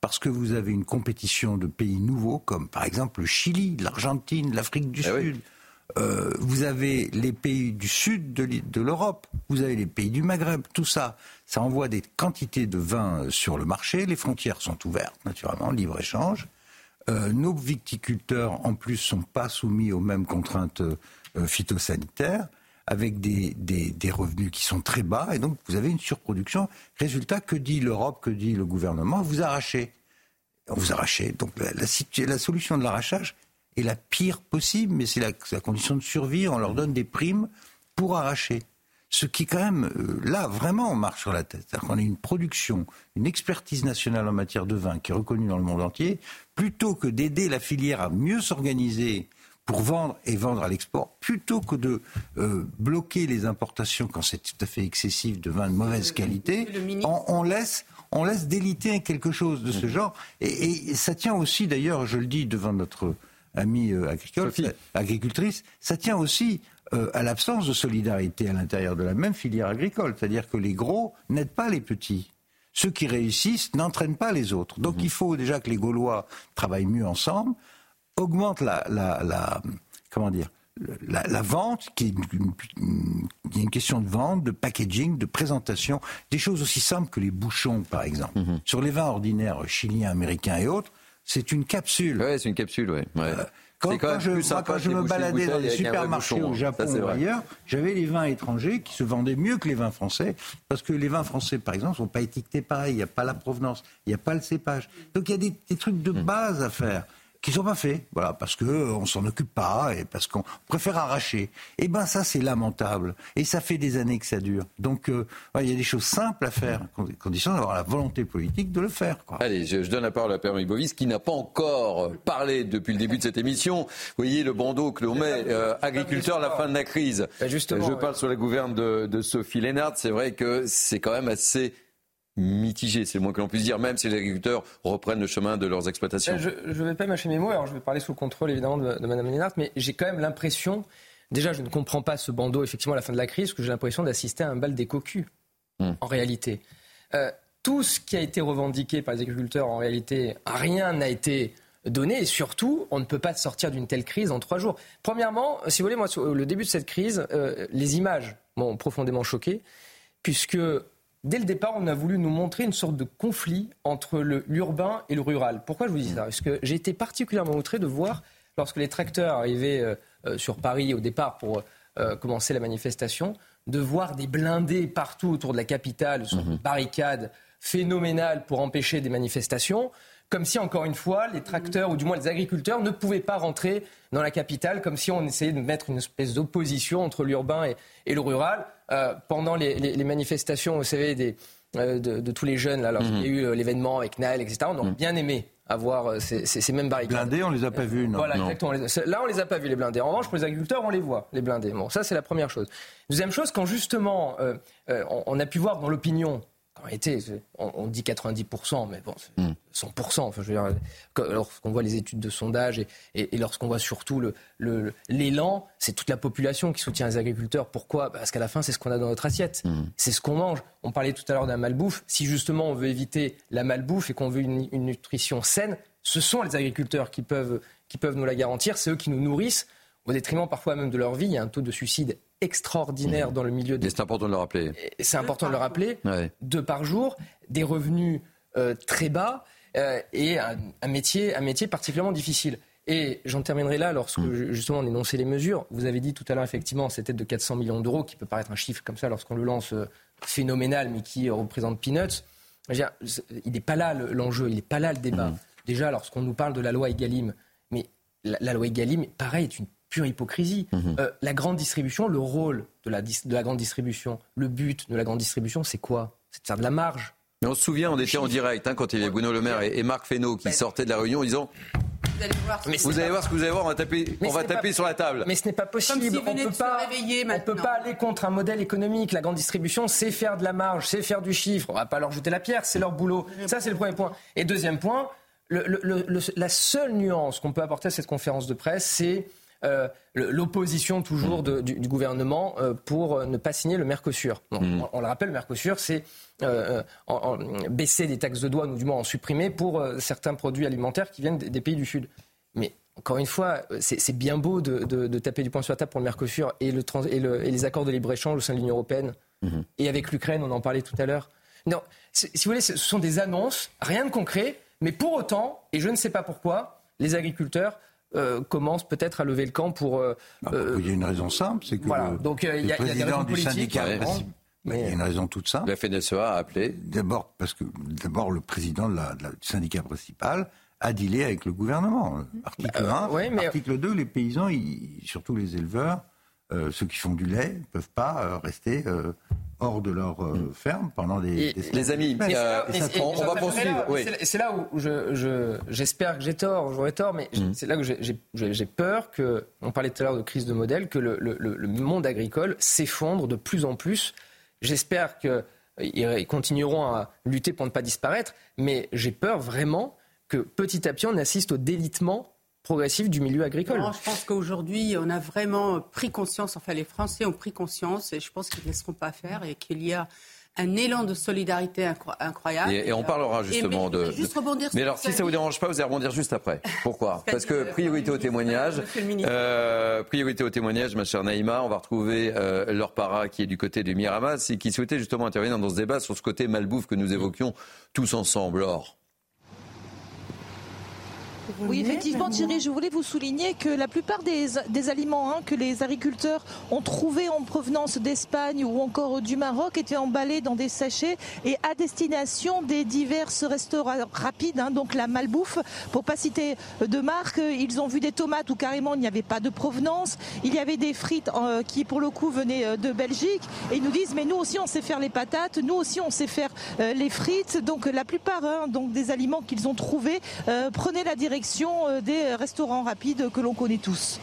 Parce que vous avez une compétition de pays nouveaux, comme par exemple le Chili, l'Argentine, l'Afrique du Sud. Euh, vous avez les pays du sud de l'Europe, vous avez les pays du Maghreb, tout ça, ça envoie des quantités de vin euh, sur le marché, les frontières sont ouvertes, naturellement, libre-échange. Euh, nos viticulteurs, en plus, sont pas soumis aux mêmes contraintes euh, phytosanitaires, avec des, des- revenus qui sont très bas, et donc vous avez une surproduction. Résultat, que dit l'Europe, que dit le gouvernement? Vous arrachez. Vous arrachez. Donc la, solution de l'arrachage est la pire possible, mais c'est la, c'est condition de survie. On leur donne des primes pour arracher. Ce qui, quand même, euh, là, vraiment, on marche sur la tête. C'est-à-dire qu'on a une production, une expertise nationale en matière de vin qui est reconnue dans le monde entier. Plutôt que d'aider la filière à mieux s'organiser pour vendre et vendre à l'export, plutôt que de euh, bloquer les importations quand c'est tout à fait excessif de vins de mauvaise qualité, on, on laisse on laisse déliter quelque chose de ce genre. Et, et ça tient aussi, d'ailleurs, je le dis devant notre amie euh, agricole, euh, agricultrice, ça tient aussi euh, à l'absence de solidarité à l'intérieur de la même filière agricole. C'est-à-dire que les gros n'aident pas les petits. Ceux qui réussissent n'entraînent pas les autres. Donc il faut déjà que les Gaulois travaillent mieux ensemble, augmentent la, la, la- comment dire, la, la vente, qui est une, question de vente, de packaging, de présentation, des choses aussi simples que les bouchons, par exemple. Sur les vins ordinaires chiliens, américains et autres, c'est une capsule. Ouais, c'est une capsule, ouais. ouais. Quand, C'est quand je, moi, quand me baladais dans les supermarchés au hein. Japon Ça, ou ailleurs, j'avais les vins étrangers qui se vendaient mieux que les vins français, parce que les vins français, par exemple, sont pas étiquetés pareil, il n'y a pas la provenance, il n'y a pas le cépage. Donc il y a des, des trucs de base à faire qui sont pas faits, voilà, parce que euh, on s'en occupe pas et parce qu'on préfère arracher. Et ben ça c'est lamentable et ça fait des années que ça dure. Donc euh, ouais, il y a des choses simples à faire, condition d'avoir la volonté politique de le faire. Quoi. Allez, je, je donne la parole à Permis Bovis qui n'a pas encore parlé depuis le début de cette émission. Vous voyez le bandeau que l'on met, euh, agriculteur à la fin de la crise. justement, je ouais. parle sur la gouverne de, de Sophie Lénard. C'est vrai que c'est quand même assez mitigé, c'est le moins que l'on puisse dire, même si les agriculteurs reprennent le chemin de leurs exploitations. Euh, Je ne vais pas mâcher mes mots, alors je vais parler sous le contrôle évidemment de, de Mme Lénard, mais j'ai quand même l'impression, déjà je ne comprends pas ce bandeau effectivement à la fin de la crise, parce que j'ai l'impression d'assister à un bal des cocus, en réalité. Euh, tout ce qui a été revendiqué par les agriculteurs, en réalité, rien n'a été donné, et surtout, on ne peut pas sortir d'une telle crise en trois jours. Premièrement, si vous voulez, moi, sur le début de cette crise, euh, les images m'ont profondément choqué, puisque dès le départ, on a voulu nous montrer une sorte de conflit entre l'urbain et le rural. Pourquoi je vous dis ça? Parce que j'ai été particulièrement outré de voir, lorsque les tracteurs arrivaient euh, euh, sur Paris au départ pour euh, commencer la manifestation, de voir des blindés partout autour de la capitale, sur des barricades phénoménales pour empêcher des manifestations. Comme si, encore une fois, les tracteurs, ou du moins les agriculteurs, ne pouvaient pas rentrer dans la capitale, comme si on essayait de mettre une espèce d'opposition entre l'urbain et, et le rural. Euh, pendant les, les- les manifestations, vous savez, des, euh, de, de tous les jeunes, là, lorsqu'il y a eu euh, l'événement avec Naël, etc., on aurait bien aimé avoir euh, ces, ces- ces mêmes barricades. Blindés, on les a pas vus, non. Voilà, Non. exactement. Là, on les a pas vus, les blindés. En revanche, pour les agriculteurs, on les voit, les blindés. Bon, ça, c'est la première chose. Deuxième chose, quand justement, euh, euh, on, on a pu voir dans l'opinion, en réalité, on, on dit 90%, mais bon, c'est 100%. Enfin, je veux dire, lorsqu'on voit les études de sondage et, et- et lorsqu'on voit surtout le- le- l'élan, c'est toute la population qui soutient les agriculteurs. Pourquoi? Parce qu'à la fin, c'est ce qu'on a dans notre assiette. C'est ce qu'on mange. On parlait tout à l'heure de la malbouffe. Si justement on veut éviter la malbouffe et qu'on veut une, une nutrition saine, ce sont les agriculteurs qui peuvent, qui peuvent nous la garantir. C'est eux qui nous nourrissent au détriment parfois même de leur vie. Il y a un taux de suicide extraordinaire dans le milieu des... C'est important de le rappeler. C'est important de le rappeler. Ouais. Deux par jour, des revenus euh, très bas euh, et un, un métier, un métier particulièrement difficile. Et j'en terminerai là lorsque ju- justement on énonçait les mesures. Vous avez dit tout à l'heure effectivement cette aide de 400 millions d'euros qui peut paraître un chiffre comme ça lorsqu'on le lance euh, phénoménal mais qui représente peanuts. Dire, il n'est pas là le- l'enjeu, il n'est pas là le débat. Déjà lorsqu'on nous parle de la loi Egalim, mais la, la loi Egalim, pareil, est une pure hypocrisie. Euh, la grande distribution, le rôle de la, dis- de la grande distribution, le but de la grande distribution, c'est quoi? C'est de faire de la marge. Mais on se souvient, on était en direct hein, quand il y avait Bruno Le Maire et, et Marc Fesneau qui sortaient de la réunion en disant Vous allez voir. Mais vous allez voir ce que vous allez voir, on va taper, on va taper sur la table. Mais ce n'est pas possible. Si on venait peut pas, on peut pas aller contre un modèle économique. La grande distribution sait faire de la marge, sait faire du chiffre. On va pas leur jeter la pierre, c'est leur boulot. Ça, c'est le premier point. Et deuxième point, le- le- le- le- la seule nuance qu'on peut apporter à cette conférence de presse, c'est euh, l'opposition toujours de- du, du gouvernement euh, pour euh, ne pas signer le Mercosur. Bon, on, on le rappelle, le Mercosur, c'est euh, en- en- baisser des taxes de douane ou du moins en supprimer pour certains produits alimentaires qui viennent des, des pays du Sud. Mais encore une fois, c'est bien beau de, de- de taper du poing sur la table pour le Mercosur et, le trans- et, le- et les accords de libre-échange au sein de l'Union européenne. Et avec l'Ukraine, on en parlait tout à l'heure. Non, si vous voulez, ce sont des annonces, rien de concret, mais pour autant, et je ne sais pas pourquoi, les agriculteurs euh, commencent peut-être à lever le camp pour. euh, euh, Il y a une raison simple, c'est que Voilà, le, donc, euh, le y a- il y a des président raisons du syndicat ouais. il y a une raison toute simple. La FNSEA a appelé. D'abord parce que d'abord le président de la- de la- du syndicat principal a dealé avec le gouvernement. Article Bah, 1, ouais, mais- article 2, les paysans, ils- surtout les éleveurs, euh, ceux qui font du lait, ne peuvent pas euh, rester euh, hors de leur euh, ferme pendant Et- des Les amis, euh, Et Et- on- on va poursuivre, oui. c'est- là où je- je- j'espère que j'ai tort, j'aurais tort, mais Mm. c'est là que j'ai- peur que, on parlait tout à l'heure de crise de modèle, que le, le- monde agricole s'effondre de plus en plus. J'espère qu'ils ils continueront à lutter pour ne pas disparaître, mais j'ai peur vraiment que petit à petit on assiste au délitement progressif du milieu agricole. Non, je pense qu'aujourd'hui, on a vraiment pris conscience, enfin les Français ont pris conscience, et je pense qu'ils ne laisseront pas faire, et qu'il y a un élan de solidarité incro- incroyable. Et, et on parlera justement mais, de. Juste rebondir Mais sur alors, si ça vous dérange pas, vous allez rebondir juste après. Pourquoi? Parce que euh, priorité au témoignage. Le ministre. euh, priorité au témoignage, ma chère Naïma. On va retrouver euh, Laure Para qui est du côté du Miramas et qui souhaitait justement intervenir dans ce débat sur ce côté malbouffe que nous évoquions tous ensemble. Laure. Oui, effectivement, Thierry, je voulais vous souligner que la plupart des, des aliments hein, que les agriculteurs ont trouvés en provenance d'Espagne ou encore du Maroc étaient emballés dans des sachets et à destination des diverses restaurants rapides, hein, donc la malbouffe. Pour pas citer de marque, ils ont vu des tomates où carrément il n'y avait pas de provenance. Il y avait des frites euh, qui, pour le coup, venaient euh, de Belgique. Et ils nous disent, mais nous aussi, on sait faire les patates, nous aussi, on sait faire euh, les frites. Donc la plupart hein, donc, des aliments qu'ils ont trouvés euh, prenaient la direction euh, des restaurants rapides que l'on connaît tous.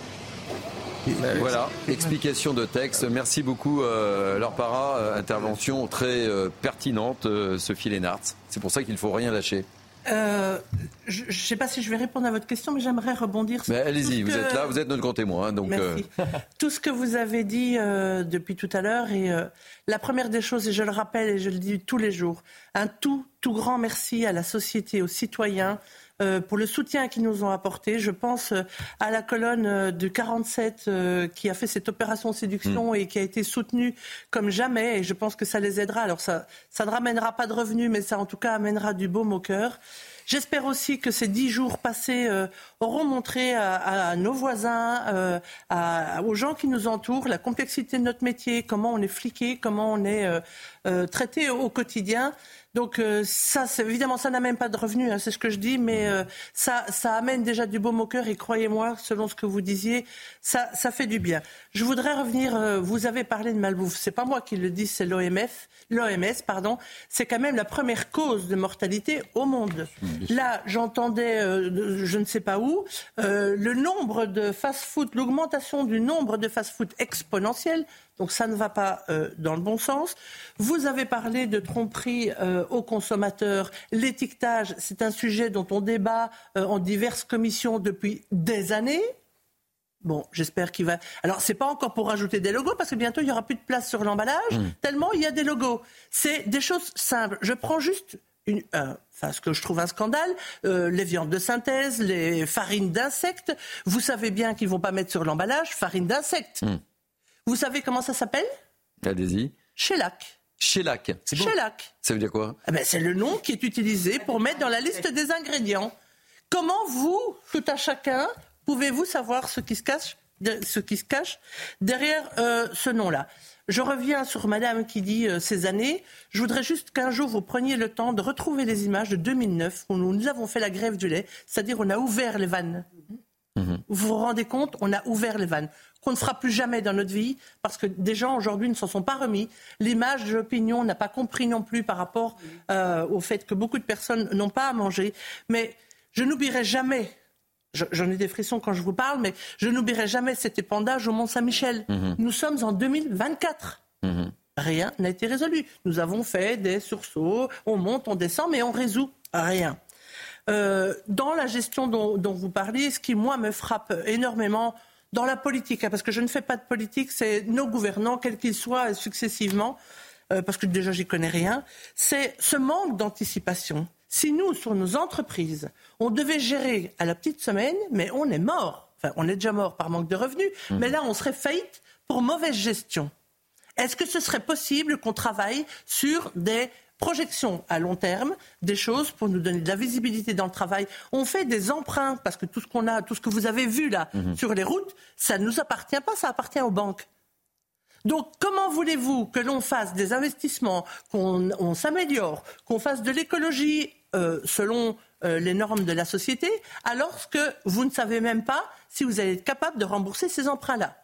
Voilà, explication de texte. Merci beaucoup, euh. Euh, intervention très euh, pertinente, euh, Sophie Lénart. C'est pour ça qu'il ne faut rien lâcher. Euh, je ne sais pas si je vais répondre à votre question, mais j'aimerais rebondir sur allez-y, vous que- êtes là, vous êtes notre grand témoin. Donc, Merci. euh, Tout ce que vous avez dit euh, depuis tout à l'heure. Et euh, la première des choses, et je le rappelle et je le dis tous les jours, un tout, tout grand merci à la société, aux citoyens. Euh, pour le soutien qu'ils nous ont apporté. Je pense euh, à la colonne euh, de 47 euh, qui a fait cette opération séduction et qui a été soutenue comme jamais. Et je pense que ça les aidera. Alors ça, ça ne ramènera pas de revenus, mais ça en tout cas amènera du baume au cœur. J'espère aussi que ces dix jours passés euh, auront montré à, à nos voisins, euh, à- aux gens qui nous entourent, la complexité de notre métier, comment on est fliqué, comment on est euh, traité au, quotidien. Donc euh, ça, évidemment, ça n'amène pas de revenus, hein, c'est ce que je dis, mais euh, ça, ça amène déjà du baume au cœur et croyez-moi, selon ce que vous disiez, ça, ça fait du bien. Je voudrais revenir. euh, vous avez parlé de malbouffe. C'est pas moi qui le dis, c'est l'OMF, l'OMS, pardon. C'est quand même la première cause de mortalité au monde. Là, j'entendais, euh, je ne sais pas où, le nombre de fast-food, l'augmentation du nombre de fast-food exponentielle. Donc ça ne va pas euh, dans le bon sens. Vous avez parlé de tromperie euh, aux consommateurs. L'étiquetage, c'est un sujet dont on débat euh, en diverses commissions depuis des années. Bon, j'espère qu'il va. Alors, c'est pas encore pour rajouter des logos parce que bientôt il y aura plus de place sur l'emballage tellement il y a des logos. C'est des choses simples. Je prends juste une, un- enfin, ce que je trouve un scandale, euh, les viandes de synthèse, les farines d'insectes. Vous savez bien qu'ils vont pas mettre sur l'emballage farine d'insectes. Vous savez comment ça s'appelle? Allez-y. Shellac. Shellac. Shellac. Ça veut dire quoi? Eh ben, c'est le nom qui est utilisé pour mettre dans la liste des ingrédients. Comment vous, tout à chacun, pouvez-vous savoir ce qui se cache, de- ce qui se cache derrière euh, ce nom-là? Je reviens sur Madame qui dit euh, ces années. Je voudrais juste qu'un jour vous preniez le temps de retrouver les images de 2009 où nous, nous avons fait la grève du lait, c'est-à-dire on a ouvert les vannes. Vous vous rendez compte On a ouvert les vannes. Qu'on ne fera plus jamais dans notre vie, parce que des gens aujourd'hui ne s'en sont pas remis. L'image de l'opinion n'a pas compris non plus par rapport euh, au fait que beaucoup de personnes n'ont pas à manger. Mais je n'oublierai jamais J'en ai des frissons quand je vous parle, mais je n'oublierai jamais cet épandage au Mont-Saint-Michel. Mhm. Nous sommes en 2024. Mhm. Rien n'a été résolu. Nous avons fait des sursauts, on monte, on descend, mais on résout rien. Euh, dans la gestion dont, dont, vous parliez, ce qui, moi, me frappe énormément dans la politique, hein, parce que je ne fais pas de politique, c'est nos gouvernants, quels qu'ils soient successivement, euh, parce que déjà, j'y connais rien, c'est ce manque d'anticipation. Si nous, sur nos entreprises, on devait gérer à la petite semaine, mais on est mort. Enfin, on est déjà mort par manque de revenus, Mmh. mais là, on serait faillite pour mauvaise gestion. Est-ce que ce serait possible qu'on travaille sur des projections à long terme, des choses pour nous donner de la visibilité dans le travail On fait des emprunts, parce que tout ce qu'on a, tout ce que vous avez vu là Mmh. sur les routes, ça ne nous appartient pas, ça appartient aux banques. Donc, comment voulez-vous que l'on fasse des investissements, qu'on on s'améliore, qu'on fasse de l'écologie euh, selon euh, les normes de la société, alors que vous ne savez même pas si vous allez être capable de rembourser ces emprunts-là?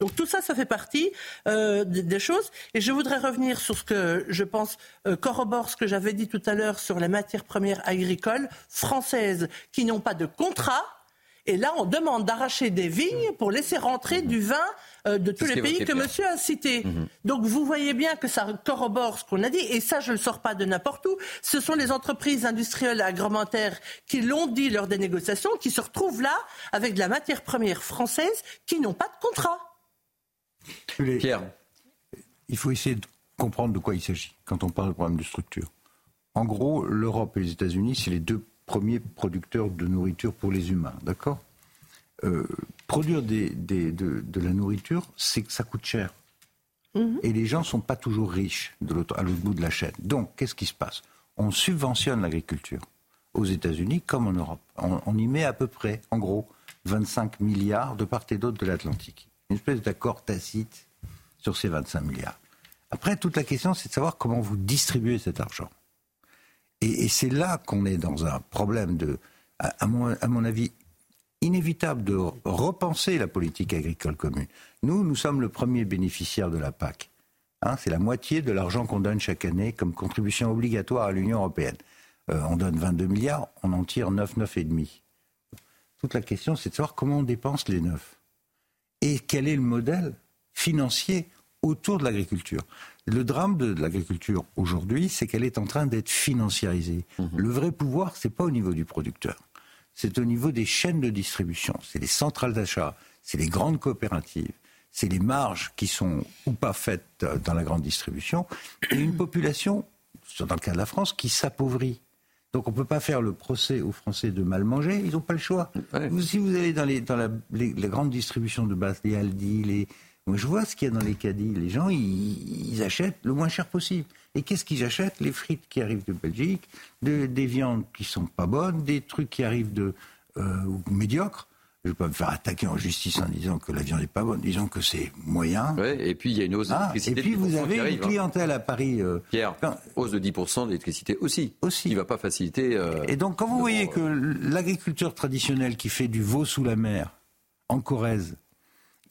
Donc tout ça, ça fait partie euh, des choses. Et je voudrais revenir sur ce que je pense euh, corrobore ce que j'avais dit tout à l'heure sur les matières premières agricoles françaises qui n'ont pas de contrat. Et là, on demande d'arracher des vignes pour laisser rentrer du vin euh, de tous les pays que monsieur a cités. Donc vous voyez bien que ça corrobore ce qu'on a dit, et ça je ne le sors pas de n'importe où. Ce sont les entreprises industrielles et agroalimentaires qui l'ont dit lors des négociations, qui se retrouvent là avec de la matière première française qui n'ont pas de contrat. Pierre. Il faut essayer de comprendre de quoi il s'agit quand on parle de problème de structure. En gros, l'Europe et les États-Unis, c'est les deux premiers producteurs de nourriture pour les humains, d'accord? Euh, Produire des- des- de, de la nourriture, c'est que ça coûte cher. Et les gens ne sont pas toujours riches de l'autre- à l'autre bout de la chaîne. Donc, qu'est-ce qui se passe? On subventionne l'agriculture aux États-Unis comme en Europe. On, on y met à peu près, en gros, 25 milliards de part et d'autre de l'Atlantique. Une espèce d'accord tacite sur ces 25 milliards. Après, toute la question, c'est de savoir comment vous distribuez cet argent. Et, c'est là qu'on est dans un problème de, à, à mon, à mon avis, inévitable de repenser la politique agricole commune. Nous, nous sommes le premier bénéficiaire de la PAC. Hein, c'est la moitié de l'argent qu'on donne chaque année comme contribution obligatoire à l'Union européenne. Euh, on donne 22 milliards, on en tire 9, 9,5. Toute la question, c'est de savoir comment on dépense les 9. Et quel est le modèle financier autour de l'agriculture? Le drame de, de l'agriculture aujourd'hui, c'est qu'elle est en train d'être financiarisée. Le vrai pouvoir, c'est pas au niveau du producteur, c'est au niveau des chaînes de distribution, c'est les centrales d'achat, c'est les grandes coopératives, c'est les marges qui sont ou pas faites euh, dans la grande distribution, et une population, dans le cas de la France, qui s'appauvrit. Donc on ne peut pas faire le procès aux Français de mal manger, ils n'ont pas le choix. Vous, si vous allez dans, les, dans la, les, grandes distributions de base, les Aldi, les... Moi, je vois ce qu'il y a dans les caddies. Les gens, ils, ils achètent le moins cher possible. Et qu'est-ce qu'ils achètent? Les frites qui arrivent de Belgique, de- des viandes qui sont pas bonnes, des trucs qui arrivent de euh, médiocres. Je ne vais pas me faire attaquer en justice en disant que la viande n'est pas bonne. Disons que c'est moyen. et puis il y a une hausse Ah, et puis de 10% vous avez arrive, une hein. clientèle à Paris. euh, Pierre, hausse de 10% d'électricité aussi, aussi, qui ne va pas faciliter. euh, Et donc, quand vous voyez que l'agriculteur traditionnel qui fait du veau sous la mer, en Corrèze,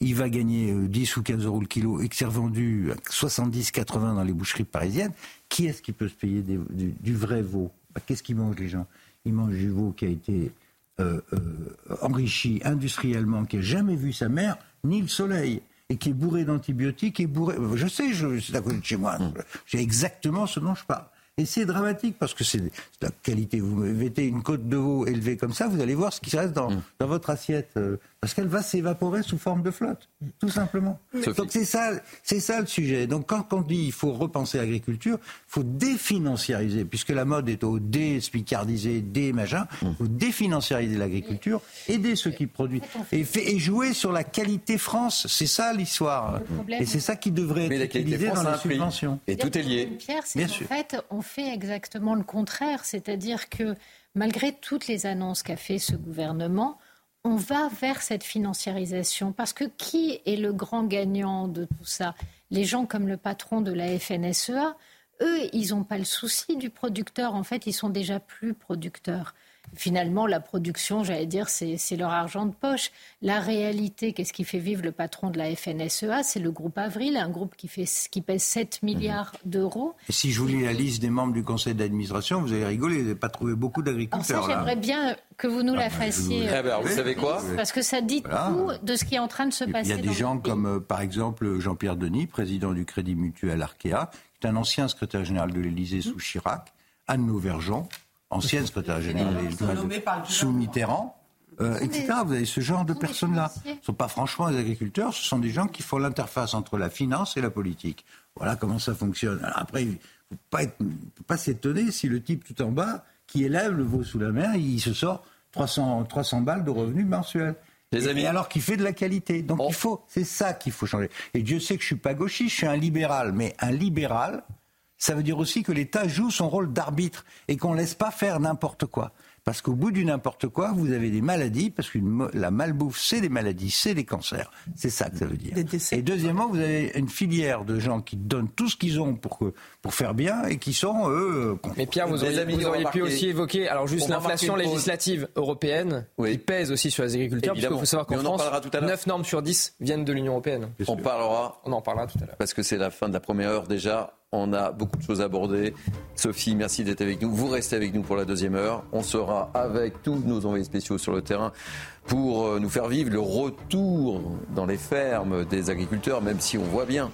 il va gagner euh, 10 ou 15 euros le kilo et que c'est revendu à 70, 80 dans les boucheries parisiennes, qui est-ce qui peut se payer des- du, du vrai veau? Bah, Qu'est-ce qu'ils mangent les gens? Ils mangent du veau qui a été euh, euh, enrichi industriellement, qui n'a jamais vu sa mère, ni le soleil. Et qui est bourré d'antibiotiques et bourré. Je sais, je, c'est à côté de chez moi. J'ai exactement ce dont je parle. Et c'est dramatique parce que c'est la qualité. Vous mettez une côte de veau élevée comme ça, vous allez voir ce qui reste dans, dans votre assiette. Parce qu'elle va s'évaporer sous forme de flotte, tout simplement. Sophie. Donc c'est ça, c'est ça le sujet. Donc quand on dit il faut repenser l'agriculture, il faut définanciariser, puisque la mode est au dé-spicardiser, dé-machin, il faut définanciariser l'agriculture, aider ceux qui produisent, et, fait- et jouer sur la qualité France. C'est ça l'histoire. problème- Et c'est ça qui devrait Mais la être qualité utilisé France dans les subventions. Et tout est lié. Pierre, c'est Bien sûr. fait, on fait exactement le contraire. C'est-à-dire que malgré toutes les annonces qu'a fait ce gouvernement, on va vers cette financiarisation. Parce que qui est le grand gagnant de tout ça? Les gens comme le patron de la FNSEA, eux, ils n'ont pas le souci du producteur. En fait, ils sont déjà plus producteurs. Finalement, la production, j'allais dire, c'est leur argent de poche. La réalité, qu'est-ce qui fait vivre le patron de la FNSEA C'est le groupe Avril, un groupe qui, fait, qui pèse 7 milliards d'euros. Et si je vous lis la liste des membres du conseil d'administration, vous allez rigoler, vous n'avez pas trouvé beaucoup d'agriculteurs. J'aimerais bien que vous nous Ah la ben, fassiez. Eh ben, vous savez quoi Parce que ça dit Voilà. tout de ce qui est en train de se passer. Il y a des gens pays. comme, euh, par exemple, Jean-Pierre Denis, président du Crédit Mutuel Arkea, qui est un ancien secrétaire général de l'Élysée sous Chirac, Anne Lauvergeon, ancienne secrétaire générale sous Mitterrand, euh, etc. Vous avez ce genre de personnes-là. Ce ne sont pas franchement des agriculteurs, ce sont des gens qui font l'interface entre la finance et la politique. Voilà comment ça fonctionne. Alors après, il ne faut pas, s'étonner si le type tout en bas, qui élève le veau sous la mer, il se sort 300, 300 balles de revenus mensuels. Les amis. et alors qu'il fait de la qualité. Donc il faut, c'est ça qu'il faut changer. Et Dieu sait que je suis pas gauchiste, je suis un libéral. Mais un libéral, ça veut dire aussi que l'État joue son rôle d'arbitre et qu'on laisse pas faire n'importe quoi. Parce qu'au bout du n'importe quoi, vous avez des maladies, parce que la malbouffe, c'est des maladies, c'est des cancers. C'est ça que ça veut dire. Et deuxièmement, vous avez une filière de gens qui donnent tout ce qu'ils ont pour, que- pour faire bien et qui sont, eux, contre. Mais Pierre, vous auriez, amis, vous auriez pu aussi évoquer, alors juste l'inflation législative européenne qui pèse aussi sur les agriculteurs, parce qu'il faut savoir qu'en France, parlera tout à l'heure. 9 normes sur 10 viennent de l'Union européenne. On parlera. On en parlera tout à l'heure. Parce que c'est la fin de la première heure déjà. On a beaucoup de choses à aborder. Sophie, merci d'être avec nous. Vous restez avec nous pour la deuxième heure. On sera avec tous nos envoyés spéciaux sur le terrain pour euh, nous faire vivre le retour dans les fermes des agriculteurs, même si on voit bien.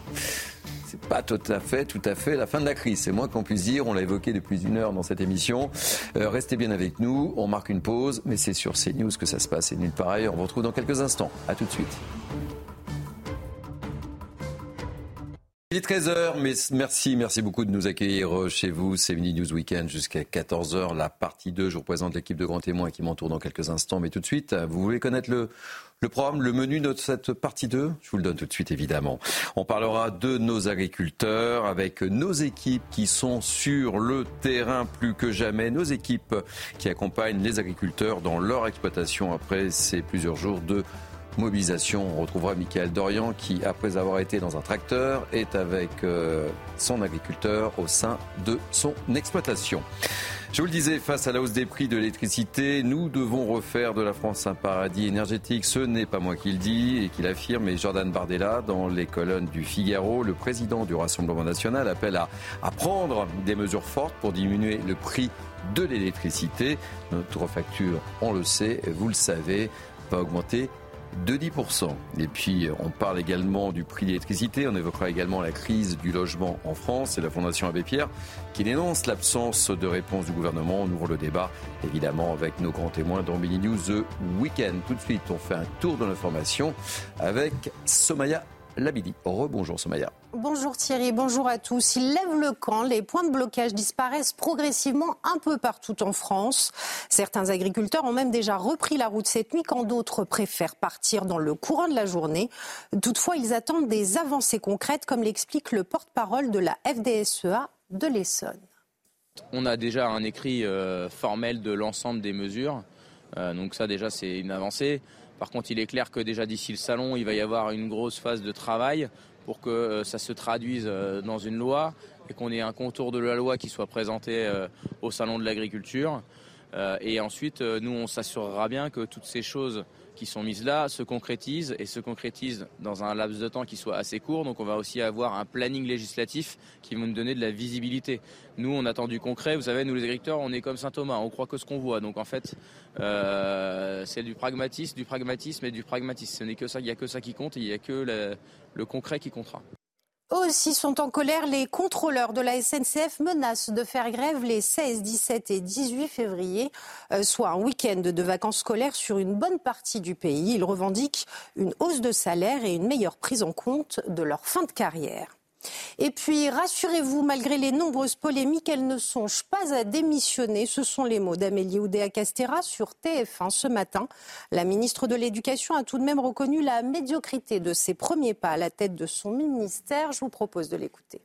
C'est pas tout à fait, tout à fait la fin de la crise. C'est moins qu'on puisse dire. On l'a évoqué depuis une heure dans cette émission. Euh, restez bien avec nous. On marque une pause, mais c'est sur CNews que ça se passe et nulle part. On vous retrouve dans quelques instants. À tout de suite. Il est 13h, mais merci, merci beaucoup de nous accueillir euh, chez vous. C'est Mini News Weekend jusqu'à 14h, la partie 2. Je vous l'équipe de grands témoins qui m'entoure dans quelques instants. Mais tout de suite, vous voulez connaître le, le programme, le menu de cette partie 2 Je vous le donne tout de suite, évidemment. On parlera de nos agriculteurs avec nos équipes qui sont sur le terrain plus que jamais. Nos équipes qui accompagnent les agriculteurs dans leur exploitation après ces plusieurs jours de mobilisation. On retrouvera Michael Dorian qui, après avoir été dans un tracteur, est avec euh, son agriculteur au sein de son exploitation. Je vous le disais, face à la hausse des prix de l'électricité, nous devons refaire de la France un paradis énergétique. Ce n'est pas moi qui le dis et qui l'affirme, mais Jordan Bardella, dans les colonnes du Figaro, le président du Rassemblement national appelle à, à prendre des mesures fortes pour diminuer le prix de l'électricité. Notre facture, on le sait, vous le savez, va augmenter de 10%. Et puis, on parle également du prix de l'électricité. On évoquera également la crise du logement en France et la Fondation Abbé Pierre qui dénonce l'absence de réponse du gouvernement. On ouvre le débat, évidemment, avec nos grands témoins dans Mini News The Weekend. Tout de suite, on fait un tour de l'information avec Somaya Labidi. Rebonjour Somaya. Bonjour Thierry, bonjour à tous. Il lève le camp, les points de blocage disparaissent progressivement un peu partout en France. Certains agriculteurs ont même déjà repris la route cette nuit quand d'autres préfèrent partir dans le courant de la journée. Toutefois, ils attendent des avancées concrètes comme l'explique le porte-parole de la FDSEA de l'Essonne. On a déjà un écrit euh, formel de l'ensemble des mesures, Euh, donc ça déjà c'est une avancée. Par contre, il est clair que déjà d'ici le salon, il va y avoir une grosse phase de travail pour que euh, ça se traduise euh, dans une loi et qu'on ait un contour de la loi qui soit présenté euh, au salon de l'agriculture. Et ensuite, nous, on s'assurera bien que toutes ces choses qui sont mises là se concrétisent et se concrétisent dans un laps de temps qui soit assez court. Donc on va aussi avoir un planning législatif qui va nous donner de la visibilité. Nous, on attend du concret. Vous savez, nous les agriculteurs, on est comme Saint Thomas, on croit que ce qu'on voit. Donc en fait, euh, c'est du pragmatisme, du pragmatisme et du pragmatisme. Ce n'est que ça, il n'y a que ça qui compte, il n'y a que le, le concret qui comptera. Aussi sont en colère. Les contrôleurs de la SNCF menacent de faire grève les 16, 17 et 18 février, euh, soit un week-end de vacances scolaires sur une bonne partie du pays. Ils revendiquent une hausse de salaire et une meilleure prise en compte de leur fin de carrière. Et puis, rassurez-vous, malgré les nombreuses polémiques, elle ne songe pas à démissionner. Ce sont les mots d'Amélie Oudéa-Castéra sur TF1 ce matin. La ministre de l'Éducation a tout de même reconnu la médiocrité de ses premiers pas à la tête de son ministère. Je vous propose de l'écouter.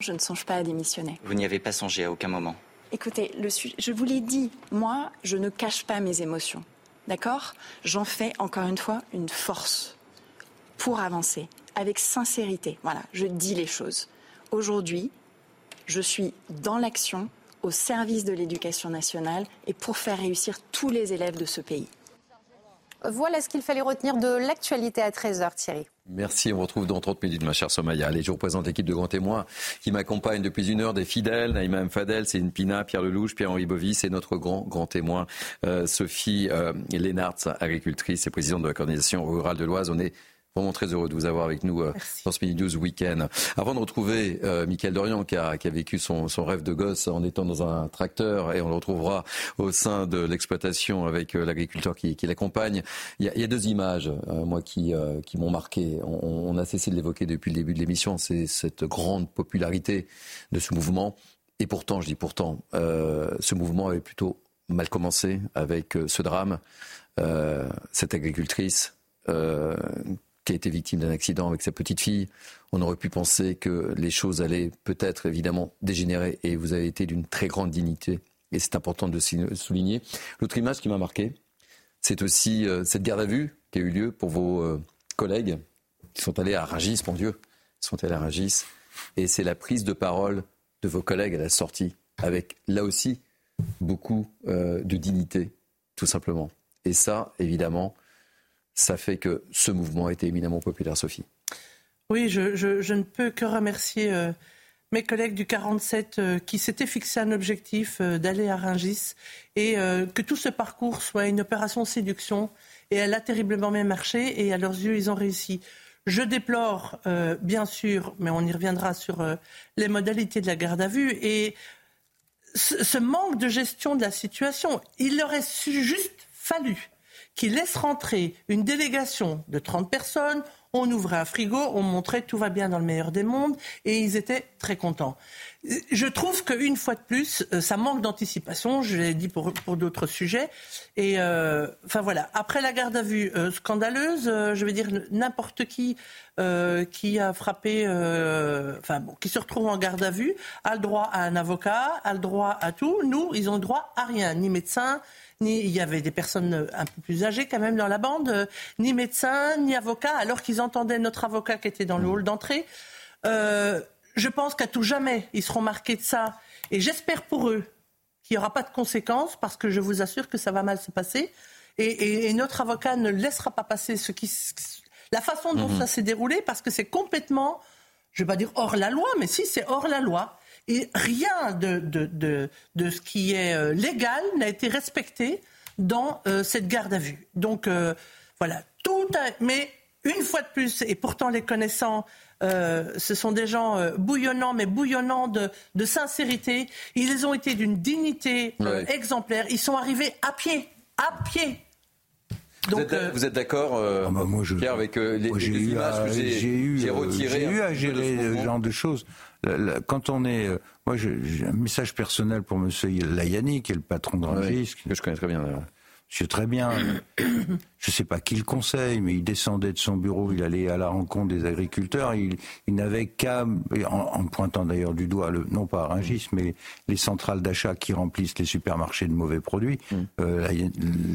Je ne songe pas à démissionner. Vous n'y avez pas songé à aucun moment. Écoutez, le je vous l'ai dit, moi, je ne cache pas mes émotions. D'accord? J'en fais, encore une fois, une force pour avancer avec sincérité. Voilà, je dis les choses. Aujourd'hui, je suis dans l'action au service de l'éducation nationale et pour faire réussir tous les élèves de ce pays. Voilà ce qu'il fallait retenir de l'actualité à 13h, Thierry. Merci, on vous retrouve dans 30 minutes, ma chère Somaya. Allez, je vous présente l'équipe de grands témoins qui m'accompagne depuis une heure, des fidèles, Naïma M. Fadel, Céline Pina, Pierre Lelouch, Pierre-Henri Bovis et notre grand, grand témoin, euh, Sophie euh, agricultrice et présidente de la coordination rurale de l'Oise. On est Vraiment très heureux de vous avoir avec nous euh, dans ce Mini News Week-end. Avant de retrouver euh, Michael Dorian qui a, qui a vécu son, son, rêve de gosse en étant dans un tracteur et on le retrouvera au sein de l'exploitation avec euh, l'agriculteur qui, qui l'accompagne. Il, il, y a deux images, euh, moi, qui, qui m'ont marqué. On, on, a cessé de l'évoquer depuis le début de l'émission. C'est cette grande popularité de ce mouvement. Et pourtant, je dis pourtant, ce mouvement avait plutôt mal commencé avec ce drame. cette agricultrice qui a été victime d'un accident avec sa petite fille. On aurait pu penser que les choses allaient peut-être évidemment dégénérer et vous avez été d'une très grande dignité et c'est important de souligner. L'autre image qui m'a marqué, c'est aussi euh, cette garde à vue qui a eu lieu pour vos euh, collègues qui sont allés à Ragis, mon Dieu, ils sont allés à Ragis et c'est la prise de parole de vos collègues à la sortie avec là aussi beaucoup euh, de dignité, tout simplement. Et ça, évidemment, ça fait que ce mouvement a été éminemment populaire, Sophie. Oui, je, je, ne peux que remercier euh, mes collègues du 47 euh, qui s'étaient fixé un objectif euh, d'aller à Ringis et que tout ce parcours soit une opération séduction. Et elle a terriblement bien marché et à leurs yeux, ils ont réussi. Je déplore, bien sûr, mais on y reviendra sur les modalités de la garde à vue et ce, ce manque de gestion de la situation. Il aurait juste fallu qui laisse rentrer une délégation de 30 personnes. On ouvrait un frigo, on montrait tout va bien dans le meilleur des mondes et ils étaient très contents. Je trouve qu'une fois de plus, euh, ça manque d'anticipation. Je l'ai dit pour, d'autres sujets. Et euh, enfin voilà. Après la garde à vue euh, scandaleuse, euh, je vais dire n'importe qui qui a frappé, enfin bon, qui se retrouve en garde à vue, a le droit à un avocat, a le droit à tout. Nous, ils ont le droit à rien, ni médecin, ni il y avait des personnes un peu plus âgées quand même dans la bande, ni médecins, ni avocats, alors qu'ils entendaient notre avocat qui était dans le hall d'entrée. Je pense qu'à tout jamais, ils seront marqués de ça. Et j'espère pour eux qu'il n'y aura pas de conséquences, parce que je vous assure que ça va mal se passer. Et, et, et notre avocat ne laissera pas passer ce qui, la façon dont mmh. ça s'est déroulé, parce que c'est complètement, je ne vais pas dire hors la loi, mais si, c'est hors la loi. Et rien de, de, de, de ce qui est euh, légal n'a été respecté dans euh, cette garde à vue. Donc euh, voilà, tout a... Mais une fois de plus, et pourtant les connaissants, euh, ce sont des gens euh, bouillonnants, mais bouillonnants de, de, sincérité. Ils ont été d'une dignité euh, ouais. exemplaire. Ils sont arrivés à pied, à pied. Donc, vous êtes, d'accord, euh, ah bah moi je, Pierre, avec les, les images à, que j'ai retirées J'ai eu à gérer ce genre de choses. Quand on est, moi j'ai un message personnel pour Monsieur Layani, qui est le patron de Rangis, que je connais très bien sais très bien, je ne sais pas qui le conseille, mais il descendait de son bureau, il allait à la rencontre des agriculteurs, il, il n'avait qu'à, en, en, pointant d'ailleurs du doigt, le, non pas à Rungis, mais les centrales d'achat qui remplissent les supermarchés de mauvais produits. Mm. Euh,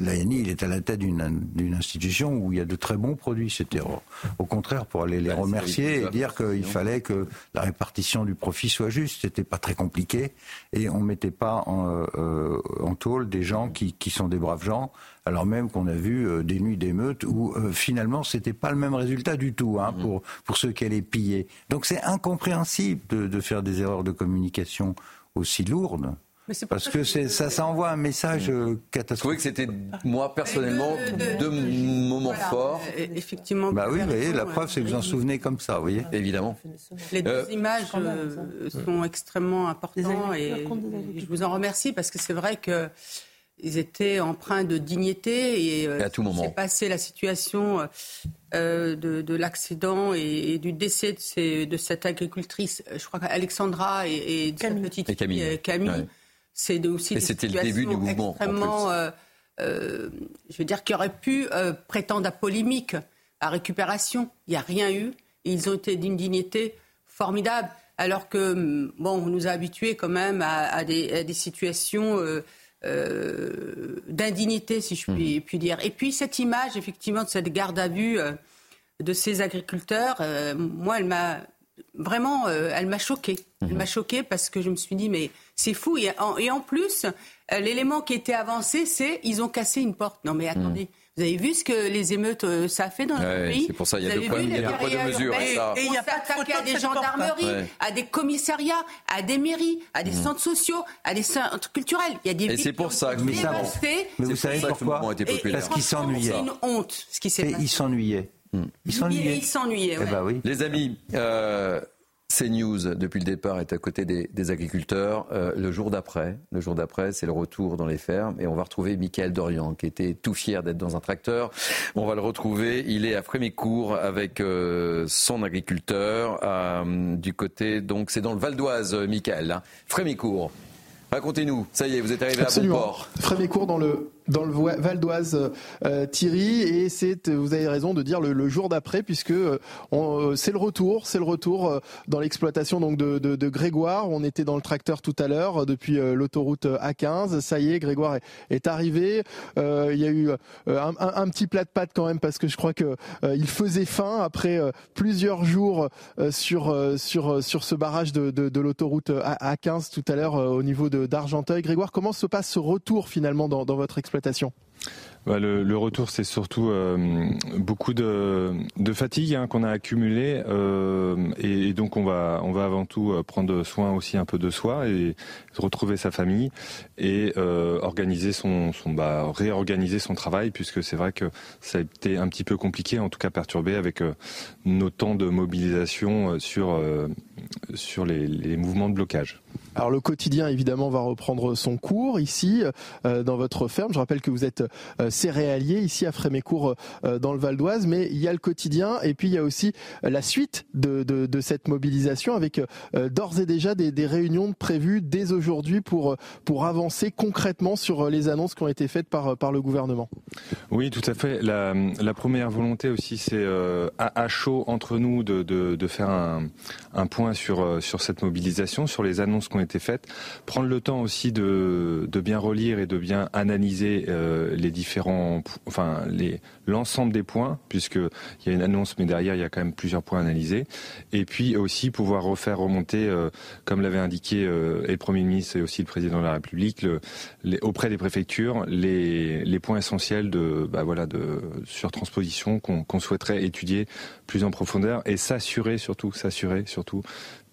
L'ANI, il est à la tête d'une institution où il y a de très bons produits. C'était au, au, contraire pour aller les bah, remercier et dire qu'il fallait que la répartition du profit soit juste. C'était pas très compliqué et on mettait pas en, euh, en tôle des gens qui, qui sont des braves gens alors même qu'on a vu euh, des nuits d'émeutes où euh, finalement c'était pas le même résultat du tout hein, mmh. pour, pour ceux qui allaient piller. Donc c'est incompréhensible de, de, faire des erreurs de communication aussi lourdes. Parce que ça, ça envoie un message euh, catastrophique. Je trouvais que c'était, moi, personnellement, deux moments voilà. forts. Effectivement. Bah oui, voyez, la preuve, c'est que vous en souvenez comme ça, vous voyez. Évidemment. Les deux euh, images euh, sont extrêmement importantes et je vous en remercie parce que c'est vrai que ils étaient empreints de dignité et, et à tout moment. C'est passé la situation euh, de, de l'accident et, et, du décès de, ces, de, cette agricultrice, je crois qu'Alexandra et, et, de Camille. sa petite et Camille. fille Camille. Ouais. C'est aussi et c'était le début du mouvement. Extrêmement, euh, euh, je veux dire, qui aurait pu euh, prétendre à polémique, à récupération. Il n'y a rien eu. Ils ont été d'une dignité formidable. Alors que, bon, on nous a habitués quand même à, à, des, à des, situations euh, d'indignité, si je puis, mmh. puis, dire. Et puis cette image, effectivement, de cette garde à vue euh, de ces agriculteurs, euh, moi, elle m'a vraiment, elle m'a choquée. Elle Mhm. m'a choquée parce que je me suis dit, mais c'est fou. Et en, et en plus, l'élément qui était avancé, c'est ils ont cassé une porte. Non, mais attendez. Vous avez vu ce que les émeutes, euh, ça a fait dans notre. Ouais, pays c'est pour ça, il y a deux il y a deux guérillas mesures, urbaines ça. Et il y a pas attaqué à des gendarmeries, Ouais. à des commissariats, à des mairies, à des Mhm. centres sociaux, à des centres culturels. Il y a des Et c'est pour ça que nous avons- dévastées. Mais vous savez pourquoi mouvement a été Et- et populaire. Parce qu'ils s'ennuyaient. C'est une honte ce qui s'est Et passé. ils s'ennuyaient. Ils s'ennuyaient. Ils s'ennuyaient. Eh ben oui. Les amis, euh, CNews, depuis le départ, est à côté des, des agriculteurs. Euh, le jour d'après, le jour d'après, c'est le retour dans les fermes. Et on va retrouver Michael Dorian, qui était tout fier d'être dans un tracteur. On va le retrouver. Il est à Frémécourt avec euh, son agriculteur. euh, du côté, donc c'est dans le Val d'Oise, Michael. Hein. Frémécourt. Racontez-nous. Ça y est, vous êtes arrivé à bon port. Frémécourt dans le dans le Val d'Oise, euh, Thierry, et c'est euh, vous avez raison de dire le, jour d'après puisque euh, euh, c'est le retour, c'est le retour euh, dans l'exploitation donc de, Grégoire. On était dans le tracteur tout à l'heure euh, depuis euh, l'autoroute A15. Ça y est, Grégoire est, arrivé. Euh, il y a eu euh, un, petit plat de pâtes quand même parce que je crois que euh, il faisait faim après euh, plusieurs jours euh, sur euh, sur euh, sur ce barrage de, de, l'autoroute A- A15 tout à l'heure euh, au niveau d'Argenteuil. Grégoire, comment se passe ce retour finalement dans, dans votre exploitation Bah, le, retour, c'est surtout euh, beaucoup de, fatigue hein, qu'on a accumulée euh, et, donc on va, on va avant tout euh, prendre soin aussi un peu de soi et retrouver sa famille et organiser son, son bah, réorganiser son travail puisque c'est vrai que ça a été un petit peu compliqué, en tout cas perturbé avec nos temps de mobilisation euh, sur, euh, sur les, les mouvements de blocage. Alors le quotidien évidemment va reprendre son cours ici euh, dans votre ferme. Je rappelle que vous êtes euh, céréalier ici à Frémécourt dans le Val d'Oise, mais il y a le quotidien et puis il y a aussi la suite de, de, de cette mobilisation avec d'ores et déjà des, des réunions prévues dès aujourd'hui pour pour avancer concrètement sur les annonces qui ont été faites par par le gouvernement. Oui, tout à fait. La, la première volonté aussi, c'est à, à chaud entre nous de, faire un, un point sur, euh, sur cette mobilisation, sur les annonces qui ont été faites, prendre le temps aussi de, de bien relire et de bien analyser euh, les différents, enfin l'ensemble des points, puisque il y a une annonce, mais derrière il y a quand même plusieurs points à analyser, et puis aussi pouvoir refaire remonter, euh, comme l'avait indiqué euh, et le Premier ministre et aussi le Président de la République, le, les, auprès des préfectures, les, les points essentiels de, bah voilà, de surtransposition qu'on qu'on souhaiterait étudier plus en profondeur et s'assurer surtout, s'assurer surtout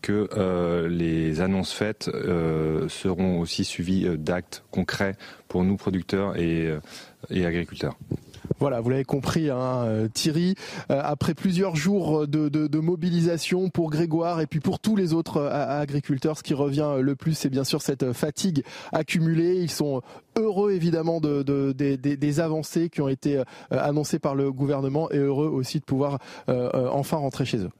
que euh, les annonces faites euh, seront aussi suivies euh, d'actes concrets pour nous producteurs et, agriculteurs. Voilà, vous l'avez compris, hein, Thierry. après plusieurs jours de, mobilisation pour Grégoire et puis pour tous les autres agriculteurs, ce qui revient le plus, c'est bien sûr cette fatigue accumulée. Ils sont heureux évidemment de, de- des- avancées qui ont été annoncées par le gouvernement et heureux aussi de pouvoir enfin rentrer chez eux.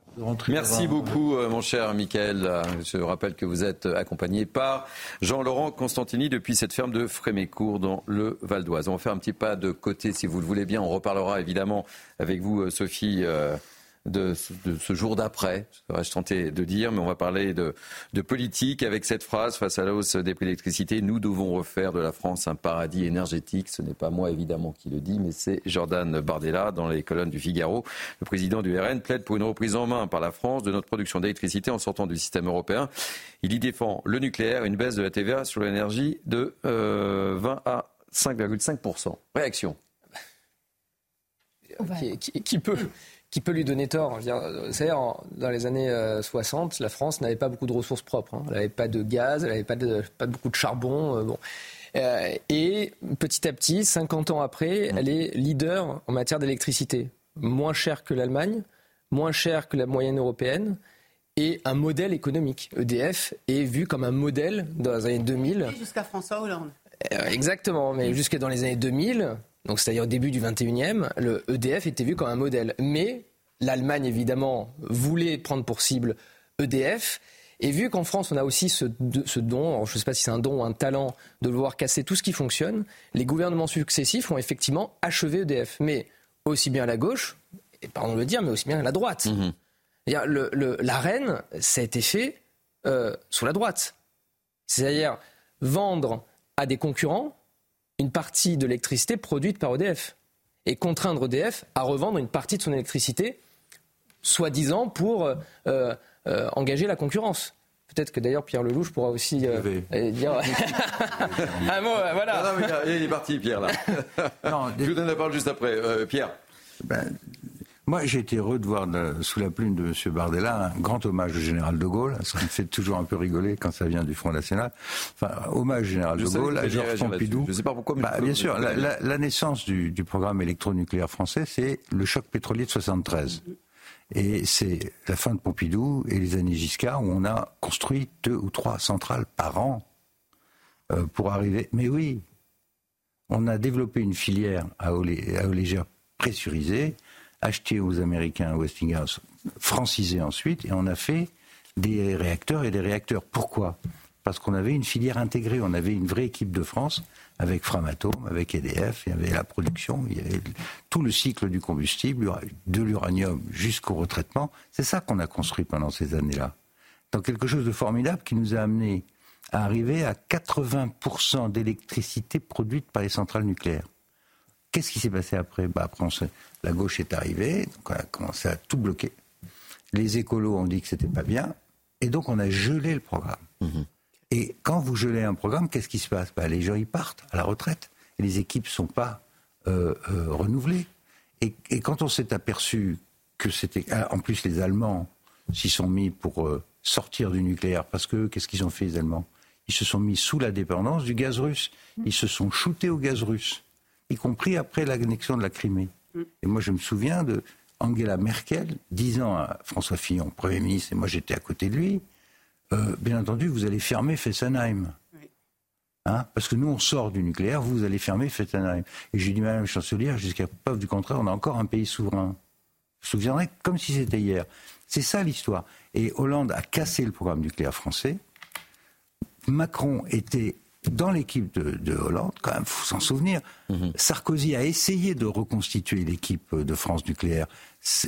Merci beaucoup, euh, mon cher Michael. Euh, Je rappelle que vous êtes accompagné par Jean-Laurent Constantini depuis cette ferme de Frémécourt dans le Val d'Oise. On va faire un petit pas de côté, si vous le voulez bien. On reparlera évidemment avec vous, euh, Sophie. euh, de, ce- de ce jour d'après, serais-je tenté de dire, mais on va parler de, de politique avec cette phrase face à la hausse des prix de l'électricité. Nous devons refaire de la France un paradis énergétique. Ce n'est pas moi évidemment qui le dis, mais c'est Jordan Bardella dans les colonnes du Figaro. Le président du RN plaide pour une reprise en main par la France de notre production d'électricité en sortant du système européen. Il y défend le nucléaire, une baisse de la TVA sur l'énergie de euh, 20 à 5,5%. Réaction. qui, qui- qui peut, qui peut lui donner tort. Euh, C'est-à-dire, dans les années euh, 60, la France n'avait pas beaucoup de ressources propres. hein. Elle n'avait pas de gaz, elle n'avait pas, de, pas beaucoup de charbon. euh, bon. Euh, et petit à petit, 50 ans après, elle est leader en matière d'électricité. Moins cher que l'Allemagne, moins cher que la moyenne européenne et un modèle économique. EDF est vu comme un modèle dans les années 2000 Jusqu'à François Hollande. euh, exactement, mais jusque dans les années 2000, donc c'est-à-dire au début du 21e, le EDF était vu comme un modèle. Mais l'Allemagne, évidemment, voulait prendre pour cible EDF. Et vu qu'en France, on a aussi ce, don, je ne sais pas si c'est un don ou un talent, de vouloir casser tout ce qui fonctionne, les gouvernements successifs ont effectivement achevé EDF. Mais aussi bien à la gauche, et pardon de le dire, mais aussi bien à la droite. Le- le- la reine, ça a été fait euh, sous la droite. C'est-à-dire vendre à des concurrents une partie de l'électricité produite par EDF et contraindre EDF à revendre une partie de son électricité, soi-disant pour euh, euh, engager la concurrence. Peut-être que d'ailleurs Pierre Lelouch pourra aussi euh, dire un mot. voilà. Non, non, mais il, est parti, Pierre, là. Je vous donne la parole juste après. Euh, Pierre. Ben, moi, j'ai été heureux de voir de- sous la plume de M. Bardella un grand hommage au général de Gaulle, ce qui me fait toujours un peu rigoler quand ça vient du Front National. Enfin, hommage au général Je de Gaulle, à Georges. Pompidou. Je sais pas pourquoi, mais Bah, bien sûr, la, dire. la- la naissance du, du programme électronucléaire français, c'est le choc pétrolier de 73. Et c'est la fin de Pompidou et les années Giscard où on a construit deux ou trois centrales par an euh, pour arriver. Mais oui, on a développé une filière à eau légère pressurisée, achetée aux Américains, à Westinghouse, francisée ensuite, et on a fait des réacteurs et des réacteurs. Pourquoi? Parce qu'on avait une filière intégrée, on avait une vraie équipe de France avec Framatome, avec EDF, il y avait la production, il y avait tout le cycle du combustible, de l'uranium jusqu'au retraitement. C'est ça qu'on a construit pendant ces années-là. Dans quelque chose de formidable qui nous a amené à arriver à 80% d'électricité produite par les centrales nucléaires. Qu'est-ce qui s'est passé après bah Après, la gauche est arrivée, donc on a commencé à tout bloquer. Les écolos ont dit que c'était pas bien, et donc on a gelé le programme. Et quand vous gelez un programme, qu'est-ce qui se passe Bah, Les gens ils partent à la retraite, et les équipes sont pas euh, euh, renouvelées. Et, et quand on s'est aperçu que c'était, ah, en plus les Allemands s'y sont mis pour euh, sortir du nucléaire, parce que qu'est-ce qu'ils ont fait les Allemands? Ils se sont mis sous la dépendance du gaz russe. Ils se sont shootés au gaz russe, y compris après l'annexion de la Crimée. Et moi, je me souviens de Angela Merkel disant à François Fillon, Premier ministre, et moi j'étais à côté de lui, euh, bien entendu, vous allez fermer Fessenheim. Hein Parce que nous, on sort du nucléaire, vous, vous allez fermer Fessenheim. Et j'ai dit, Madame la chancelière, jusqu'à preuve du contraire, on a encore un pays souverain. Je me souviendrai comme si c'était hier. C'est ça l'histoire. Et Hollande a cassé le programme nucléaire français. Macron était dans l'équipe de, de Hollande, quand même, faut s'en souvenir. Sarkozy a essayé de reconstituer l'équipe de France nucléaire,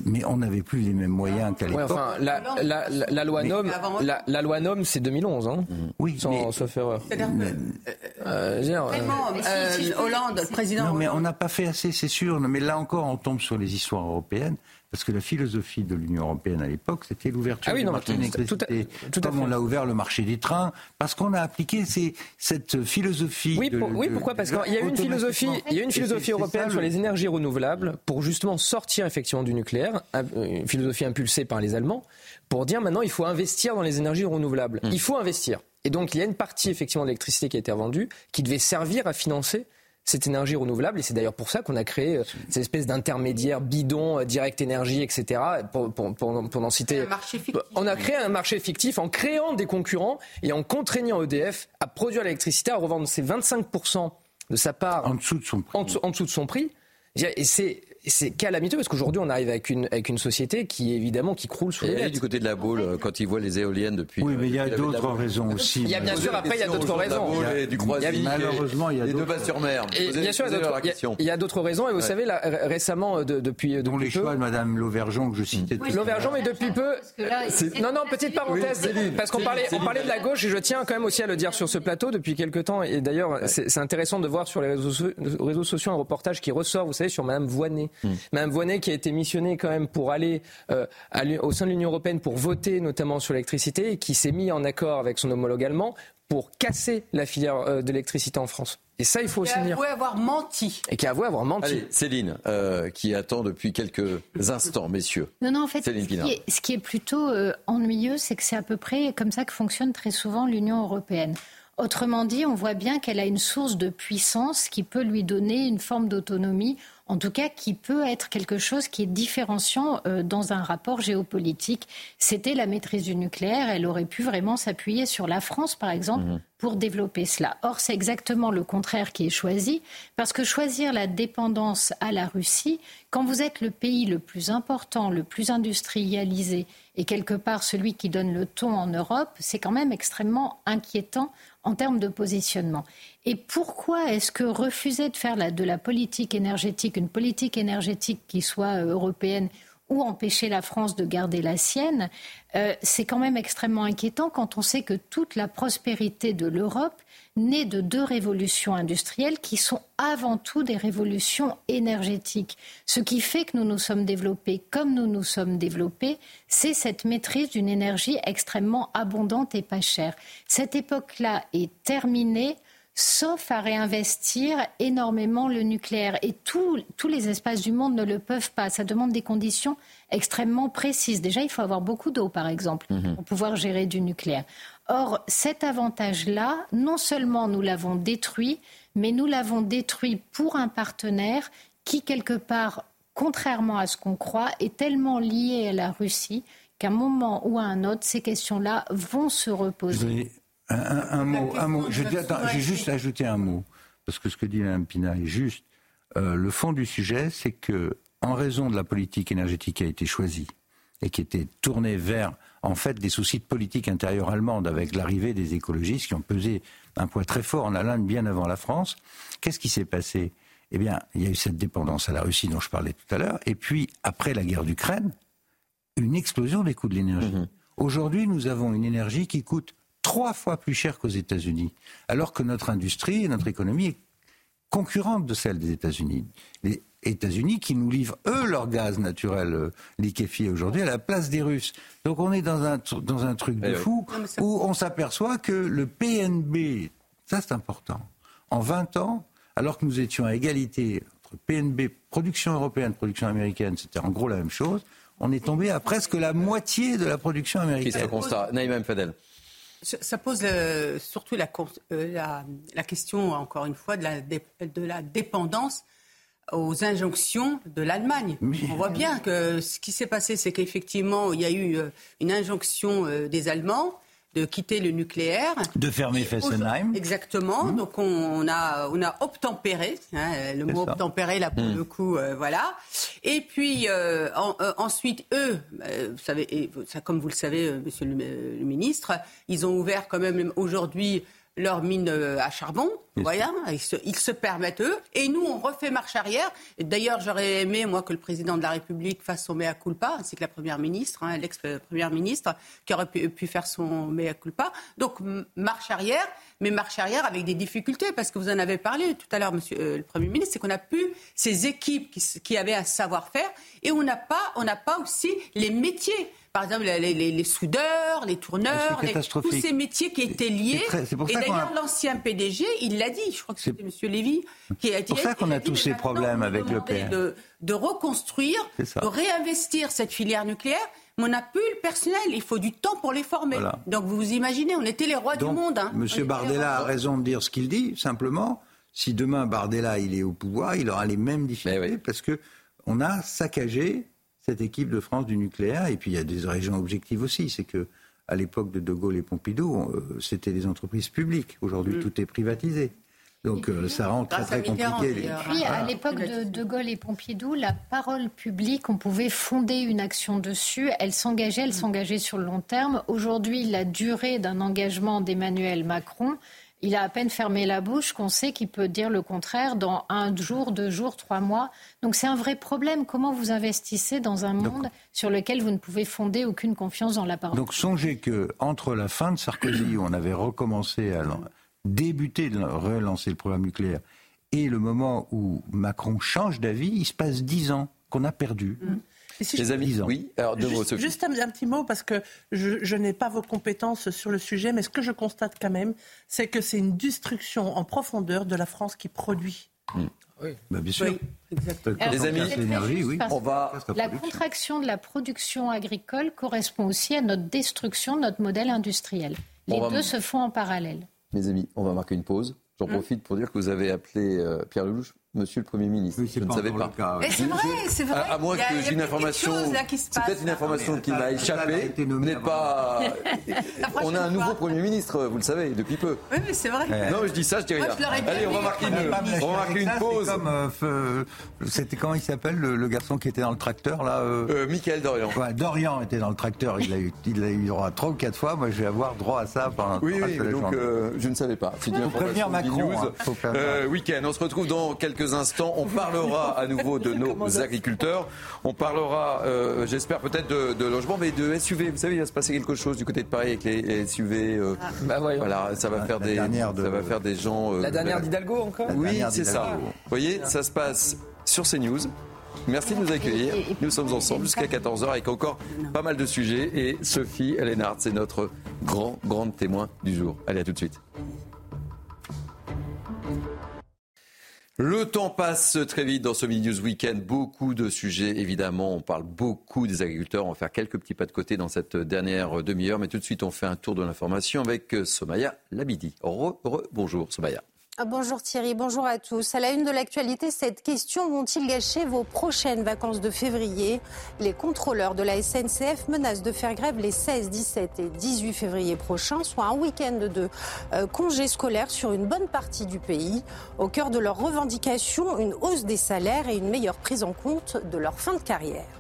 mais on n'avait plus les mêmes moyens qu'à Ouais, l'époque. enfin, la, la- la- la loi NOM, la, la loi NOM, c'est 2011, hein, oui, sans, sauf erreur. C'est-à-dire que, Euh, veux dire, euh, vraiment, euh, Hollande, président Non, mais on n'a pas fait assez, c'est sûr. Mais là encore, on tombe sur les histoires européennes. Parce que la philosophie de l'Union européenne à l'époque, c'était l'ouverture Ah oui, du non, marché de tout- l'électricité. tout à Comme on l'a ouvert le marché des trains, parce qu'on a appliqué ces- cette philosophie. Oui, de- pourquoi? Parce qu'il y a une philosophie, il y a une philosophie européenne sur le- les énergies renouvelables pour justement sortir effectivement du nucléaire, un- une philosophie impulsée par les Allemands, pour dire maintenant il faut investir dans les énergies renouvelables. Il faut investir. Et donc il y a une partie effectivement de l'électricité qui a été revendue qui devait servir à financer cette énergie renouvelable et c'est d'ailleurs pour ça qu'on a créé euh, cette espèce d'intermédiaire bidon, euh, direct énergie, etc. Pour, pour, pour, pour en citer. On a créé un marché fictif en créant des concurrents et en contraignant EDF à produire l'électricité, à revendre ses 25% de sa part en dessous de son prix. En dessous, en dessous de son prix. Et c'est c'est calamiteux parce qu'aujourd'hui on arrive avec une, avec une société qui évidemment qui croule sous Et les du côté de la boule euh, quand il voit les éoliennes depuis. Oui, mais il y a d'autres raisons aussi. Il y a bien sûr, après, il y a d'autres raisons. Malheureusement, il y a les deux sur mer. Bien sûr, il y a d'autres- raisons. Et vous savez, là, ré- récemment, euh, de- depuis, Dont depuis les choix de Madame Lauvergeon que je citais. tout à l'heure. L'Auvergeon, mais depuis peu. Non, non, petite parenthèse. parce qu'on parlait, on parlait de la gauche et je tiens quand même aussi à le dire sur ce plateau depuis quelques temps. Et d'ailleurs, c'est intéressant de voir sur les réseaux sociaux un reportage qui ressort, vous savez, sur Madame Voinet. Madame Voinet qui a été missionnée quand même pour aller euh, à au sein de l'Union européenne pour voter notamment sur l'électricité et qui s'est mis en accord avec son homologue allemand pour casser la filière euh, de l'électricité en France. Et ça, il faut aussi qui a dire. avoir menti. Et qui a avoué avoir menti. Allez, Céline, euh, qui attend depuis quelques instants, messieurs. Non, non, en fait, Céline ce qui, est, ce qui est plutôt euh, ennuyeux, c'est que c'est à peu près comme ça que fonctionne très souvent l'Union européenne. Autrement dit, on voit bien qu'elle a une source de puissance qui peut lui donner une forme d'autonomie, en tout cas qui peut être quelque chose qui est différenciant euh, dans un rapport géopolitique. C'était la maîtrise du nucléaire, elle aurait pu vraiment s'appuyer sur la France, par exemple, Mhm. pour développer cela. Or, c'est exactement le contraire qui est choisi, parce que choisir la dépendance à la Russie, quand vous êtes le pays le plus important, le plus industrialisé, et quelque part celui qui donne le ton en Europe, c'est quand même extrêmement inquiétant en termes de positionnement. Et pourquoi est-ce que refuser de faire de la politique énergétique, une politique énergétique qui soit euh, européenne, ou empêcher la France de garder la sienne, euh, c'est quand même extrêmement inquiétant quand on sait que toute la prospérité de l'Europe naît de deux révolutions industrielles qui sont avant tout des révolutions énergétiques. Ce qui fait que nous nous sommes développés comme nous nous sommes développés, c'est cette maîtrise d'une énergie extrêmement abondante et pas chère. Cette époque-là est terminée sauf à réinvestir énormément le nucléaire. Et tous les espaces du monde ne le peuvent pas. Ça demande des conditions extrêmement précises. Déjà, il faut avoir beaucoup d'eau, par exemple, mhm. pour pouvoir gérer du nucléaire. Or, cet avantage-là, non seulement nous l'avons détruit, mais nous l'avons détruit pour un partenaire qui, quelque part, contrairement à ce qu'on croit, est tellement lié à la Russie qu'à un moment ou à un autre, ces questions-là vont se reposer. Un, mot, un mot. Je j'ai juste ajouté un mot, parce que ce que dit Mme Pina est juste. Euh, le fond du sujet, c'est que, en raison de la politique énergétique qui a été choisie et qui était tournée vers, en fait, des soucis de politique intérieure allemande, avec l'arrivée des écologistes qui ont pesé un poids très fort en Allemagne bien avant la France, qu'est-ce qui s'est passé? Eh bien, il y a eu cette dépendance à la Russie dont je parlais tout à l'heure, et puis, après la guerre d'Ukraine, une explosion des coûts de l'énergie. Mmh Aujourd'hui, nous avons une énergie qui coûte trois fois plus cher qu'aux États-Unis, alors que notre industrie et notre économie est concurrente de celle des États-Unis. Les États-Unis qui nous livrent, eux, leur gaz naturel euh, liquéfié aujourd'hui à la place des Russes. Donc on est dans un, dans un truc de eh fou où on s'aperçoit que le PNB, ça c'est important, en 20 ans, alors que nous étions à égalité entre PNB, production européenne, production américaine, c'était en gros la même chose, on est tombé à presque la moitié de la production américaine. Qu'est-ce constat Naïm Fadel. Ça pose euh, surtout euh, la, la, question, encore une fois, de la, de la dépendance aux injonctions de l'Allemagne. On voit bien que ce qui s'est passé, c'est qu'effectivement, il y a eu euh, une injonction des Allemands de quitter le nucléaire. De fermer Fessenheim. Exactement. Mmh. Donc on, a, on a obtempéré, hein, le mot obtempéré là pour mmh. le coup, euh, voilà. Et puis euh, euh, ensuite, eux, vous savez, ça, comme vous le savez, monsieur le, le, ministre, ils ont ouvert quand même aujourd'hui leur mine euh, à charbon, voyez, ils se, ils se, permettent eux, et nous on refait marche arrière. D'ailleurs, j'aurais aimé moi que le président de la République fasse son mea culpa, ainsi que la première ministre, hein, l'ex-première ministre, qui aurait pu, faire son mea culpa. Donc marche arrière, mais marche arrière avec des difficultés, parce que vous en avez parlé tout à l'heure, Monsieur euh, le Premier ministre, c'est qu'on n'a plus ces équipes qui, qui avaient un savoir-faire, et on n'a pas, on n'a pas aussi les métiers par exemple les, soudeurs, les tourneurs, tous ces métiers qui étaient liés. et d'ailleurs, l'ancien PDG, il l'a dit, je crois que c'était M. Lévy, qui a dit. C'est pour ça qu'on a tous ces problèmes avec le. De, de reconstruire, de réinvestir cette filière nucléaire. Mais on n'a plus le personnel, il faut du temps pour les former. Donc vous vous imaginez, on était les rois du monde. Hein. M. Bardella a raison de dire ce qu'il dit, simplement. Si demain Bardella il est au pouvoir, il aura les mêmes difficultés parce que on a saccagé cette équipe de France du nucléaire. Et puis il y a des raisons objectives aussi. C'est que à l'époque de De Gaulle et Pompidou, euh, c'était des entreprises publiques. Aujourd'hui, mm. tout est privatisé. Donc euh, ça rend très très compliqué. Les... Puis à l'époque de De Gaulle et Pompidou, la parole publique, on pouvait fonder une action dessus. Elle s'engageait, elle s'engageait sur le long terme. Aujourd'hui, la durée d'un engagement d'Emmanuel Macron, il a à peine fermé la bouche qu'on sait qu'il peut dire le contraire dans un jour, deux jours, trois mois. Donc c'est un vrai problème. Comment vous investissez dans un monde sur lequel vous ne pouvez fonder aucune confiance dans la parole Donc songez que entre la fin de Sarkozy, où on avait recommencé à débuter de relancer le programme nucléaire, et le moment où Macron change d'avis, il se passe dix ans qu'on a perdu. Mmh. Les amis, oui. Alors, juste, juste un, petit mot, parce que je, n'ai pas vos compétences sur le sujet, mais ce que je constate quand même, c'est que c'est une destruction en profondeur de la France qui produit. Hmm. Oui, bah, bien sûr. les amis, l'énergie, oui. On va... La contraction de la production agricole correspond aussi à notre destruction de notre modèle industriel. Les deux se font en parallèle. Mes amis, on va marquer une pause. J'en hmm. profite pour dire que vous avez appelé euh, Pierre Lelouch Monsieur le Premier ministre. je ne savais pas. C'est vrai, c'est vrai. À, moins que j'ai une information. C'est peut-être une information qui m'a échappé. Vous n'êtes pas. on a un nouveau Premier ministre, vous le savez, depuis peu. Oui, mais c'est vrai. Non, je dis ça, je dis rien. Allez, on va marquer une, on va marquer une pause. Euh, c'était comment il s'appelle le, garçon qui était dans le tracteur là euh... euh Michael Dorian. Dorian était dans le tracteur. Il a eu, il a eu droit trois ou quatre fois. Moi, je vais avoir droit à ça pendant. Oui, oui. Donc, euh, je ne savais pas. Il faut prévenir Macron. Hein, Week-end. On se retrouve dans quelques quelques instants. On parlera à nouveau de nos agriculteurs. On parlera, euh, j'espère peut-être de, logement, mais de SUV. Vous savez, il va se passer quelque chose du côté de Paris avec les, SUV. Euh, ah. bah voilà, ça va faire des, ça va faire des gens. la dernière d'Hidalgo encore. Oui, c'est ça. Vous voyez, ça se passe sur CNews. Merci de nous accueillir. Nous sommes ensemble jusqu'à 14h avec encore pas mal de sujets. Et Sophie Ellenard, c'est notre grand, grande témoin du jour. Allez, à tout de suite. Le temps passe très vite dans ce Mini News Weekend. Beaucoup de sujets, évidemment. On parle beaucoup des agriculteurs. On va faire quelques petits pas de côté dans cette dernière demi-heure. Mais tout de suite, on fait un tour de l'information avec Somaya Labidi. Re, re, bonjour, Somaya. Ah, bonjour Thierry, bonjour à tous. À la une de l'actualité, cette question vont-ils gâcher vos prochaines vacances de février? Les contrôleurs de la SNCF menacent de faire grève les 16, 17 et 18 février prochains, soit un week-end de euh, congés scolaires sur une bonne partie du pays. Au cœur de leurs revendications, une hausse des salaires et une meilleure prise en compte de leur fin de carrière.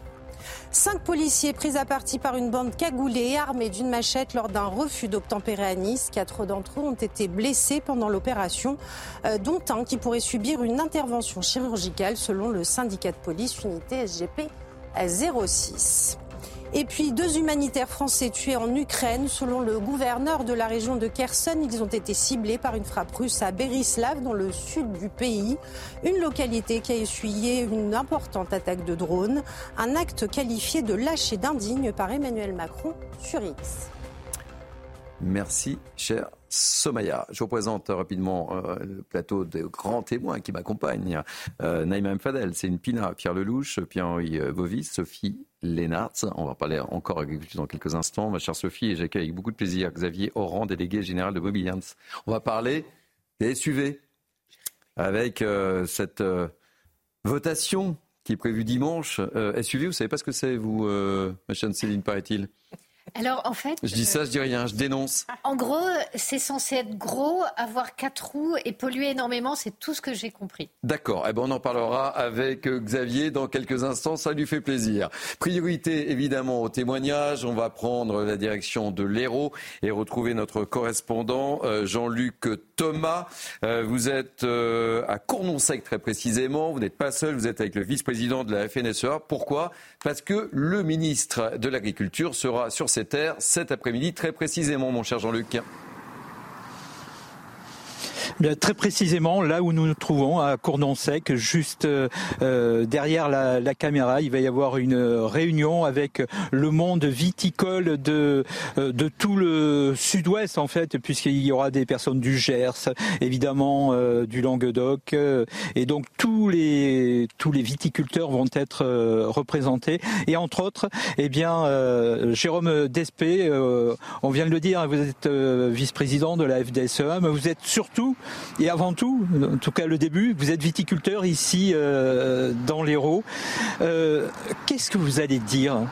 Cinq policiers pris à partie par une bande cagoulée et armée d'une machette lors d'un refus d'obtempérer à Nice. Quatre d'entre eux ont été blessés pendant l'opération, euh, dont un qui pourrait subir une intervention chirurgicale selon le syndicat de police unité SGP 06. Et puis deux humanitaires français tués en Ukraine. Selon le gouverneur de la région de Kherson, ils ont été ciblés par une frappe russe à Berislav, dans le sud du pays. Une localité qui a essuyé une importante attaque de drones. Un acte qualifié de lâche d'indigne par Emmanuel Macron sur X. Merci, cher Somaya. Je vous présente rapidement euh, le plateau de grands témoins qui m'accompagnent. Euh, Naïma c'est une Pina, Pierre Lelouch, Pierre-Henri Bovis, Sophie Lénart. On va parler encore agriculture dans quelques instants. Ma chère Sophie, et j'accueille avec beaucoup de plaisir Xavier Oran, délégué général de Mobilians. On va parler des SUV avec euh, cette euh, votation qui est prévue dimanche. Euh, SUV, vous savez pas ce que c'est, vous, ma chère Céline, paraît-il? Alors en fait. Je dis ça, je dis rien, je dénonce. En gros, c'est censé être gros, avoir quatre roues et polluer énormément, c'est tout ce que j'ai compris. D'accord, eh ben, on en parlera avec euh, Xavier dans quelques instants, ça lui fait plaisir. Priorité évidemment au témoignage, on va prendre la direction de l'Hérault et retrouver notre correspondant euh, Jean-Luc Thomas. Euh, vous êtes à Cournon-Sec très précisément, vous n'êtes pas seul, vous êtes avec le vice-président de la FNSEA. Pourquoi? Parce que le ministre de l'Agriculture sera sur ces cet après-midi, très précisément, mon cher Jean-Luc. Bien, très précisément, là où nous nous trouvons, à Cournon-Sec, juste euh, derrière la, la, caméra, il va y avoir une réunion avec le monde viticole de, euh, de tout le sud-ouest, en fait, puisqu'il y aura des personnes du Gers, évidemment euh, du Languedoc, et donc tous les, tous les viticulteurs vont être représentés. Et entre autres, eh bien, Jérôme Despé, on vient de le dire, vous êtes vice-président de la FDSEA, mais vous êtes surtout et avant tout, en tout cas le début, vous êtes viticulteur ici euh, dans l'Hérault. Euh, qu'est-ce que vous allez dire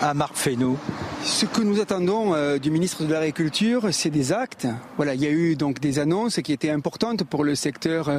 à Marc Fesneau? Ce que nous attendons euh, du ministre de l'Agriculture, c'est des actes. Voilà, il y a eu donc des annonces qui étaient importantes pour le secteur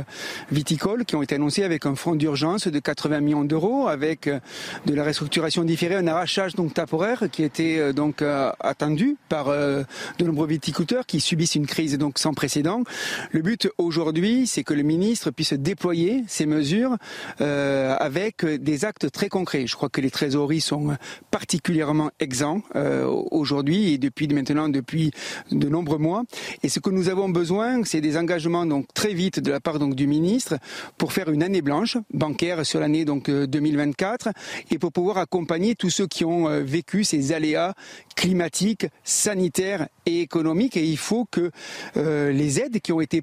viticole, qui ont été annoncées avec un fonds d'urgence de 80 millions d'euros, avec de la restructuration différée, un arrachage donc temporaire qui était donc attendu par de nombreux viticulteurs qui subissent une crise donc sans précédent. Le but aujourd'hui, c'est que le ministre puisse déployer ces mesures euh, avec des actes très concrets. Je crois que les trésoreries sont particulièrement exempts euh, aujourd'hui et depuis maintenant depuis de nombreux mois. Et ce que nous avons besoin, c'est des engagements donc très vite de la part donc du ministre pour faire une année blanche bancaire sur l'année donc 2024 euh, et pour pouvoir accompagner tous ceux qui ont vécu ces aléas climatiques, sanitaires et économiques. Et il faut que les aides qui ont été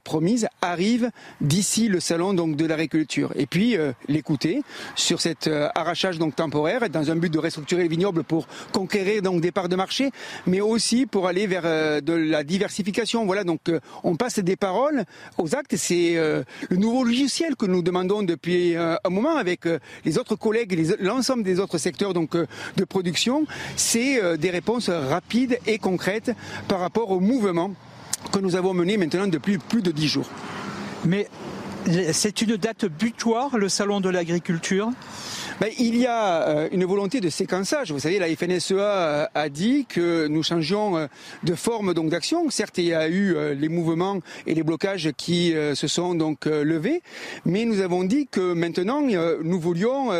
arrive d'ici le salon donc de l'agriculture. Et puis euh, l'écouter sur cet euh, arrachage donc temporaire dans un but de restructurer les vignobles pour conquérir donc des parts de marché, mais aussi pour aller vers euh, de la diversification. Voilà donc on passe des paroles aux actes. C'est le nouveau logiciel que nous demandons depuis un moment avec les autres collègues l'ensemble des autres secteurs donc de production. C'est des réponses rapides et concrètes par rapport au mouvement que nous avons mené maintenant depuis plus de dix jours. Mais C'est une date butoir, le salon de l'agriculture? Ben, il y a euh, une volonté de séquençage. Vous savez, la FNSEA euh, a dit que nous changions euh, de forme donc d'action. Certes, il y a eu les mouvements et les blocages qui se sont donc levés, mais nous avons dit que maintenant nous voulions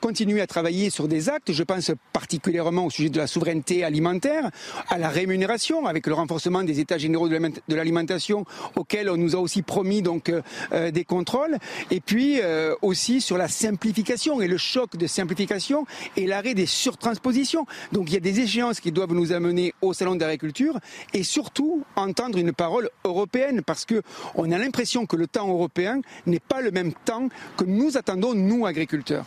continuer à travailler sur des actes. Je pense particulièrement au sujet de la souveraineté alimentaire, à la rémunération, avec le renforcement des états généraux de l'alimentation, auxquels on nous a aussi promis donc des et puis aussi sur la simplification et le de simplification et l'arrêt des surtranspositions. Donc il y a des échéances qui doivent nous amener au salon d'agriculture et surtout entendre une parole européenne parce que on a l'impression que le temps européen n'est pas le même temps que nous attendons nous agriculteurs.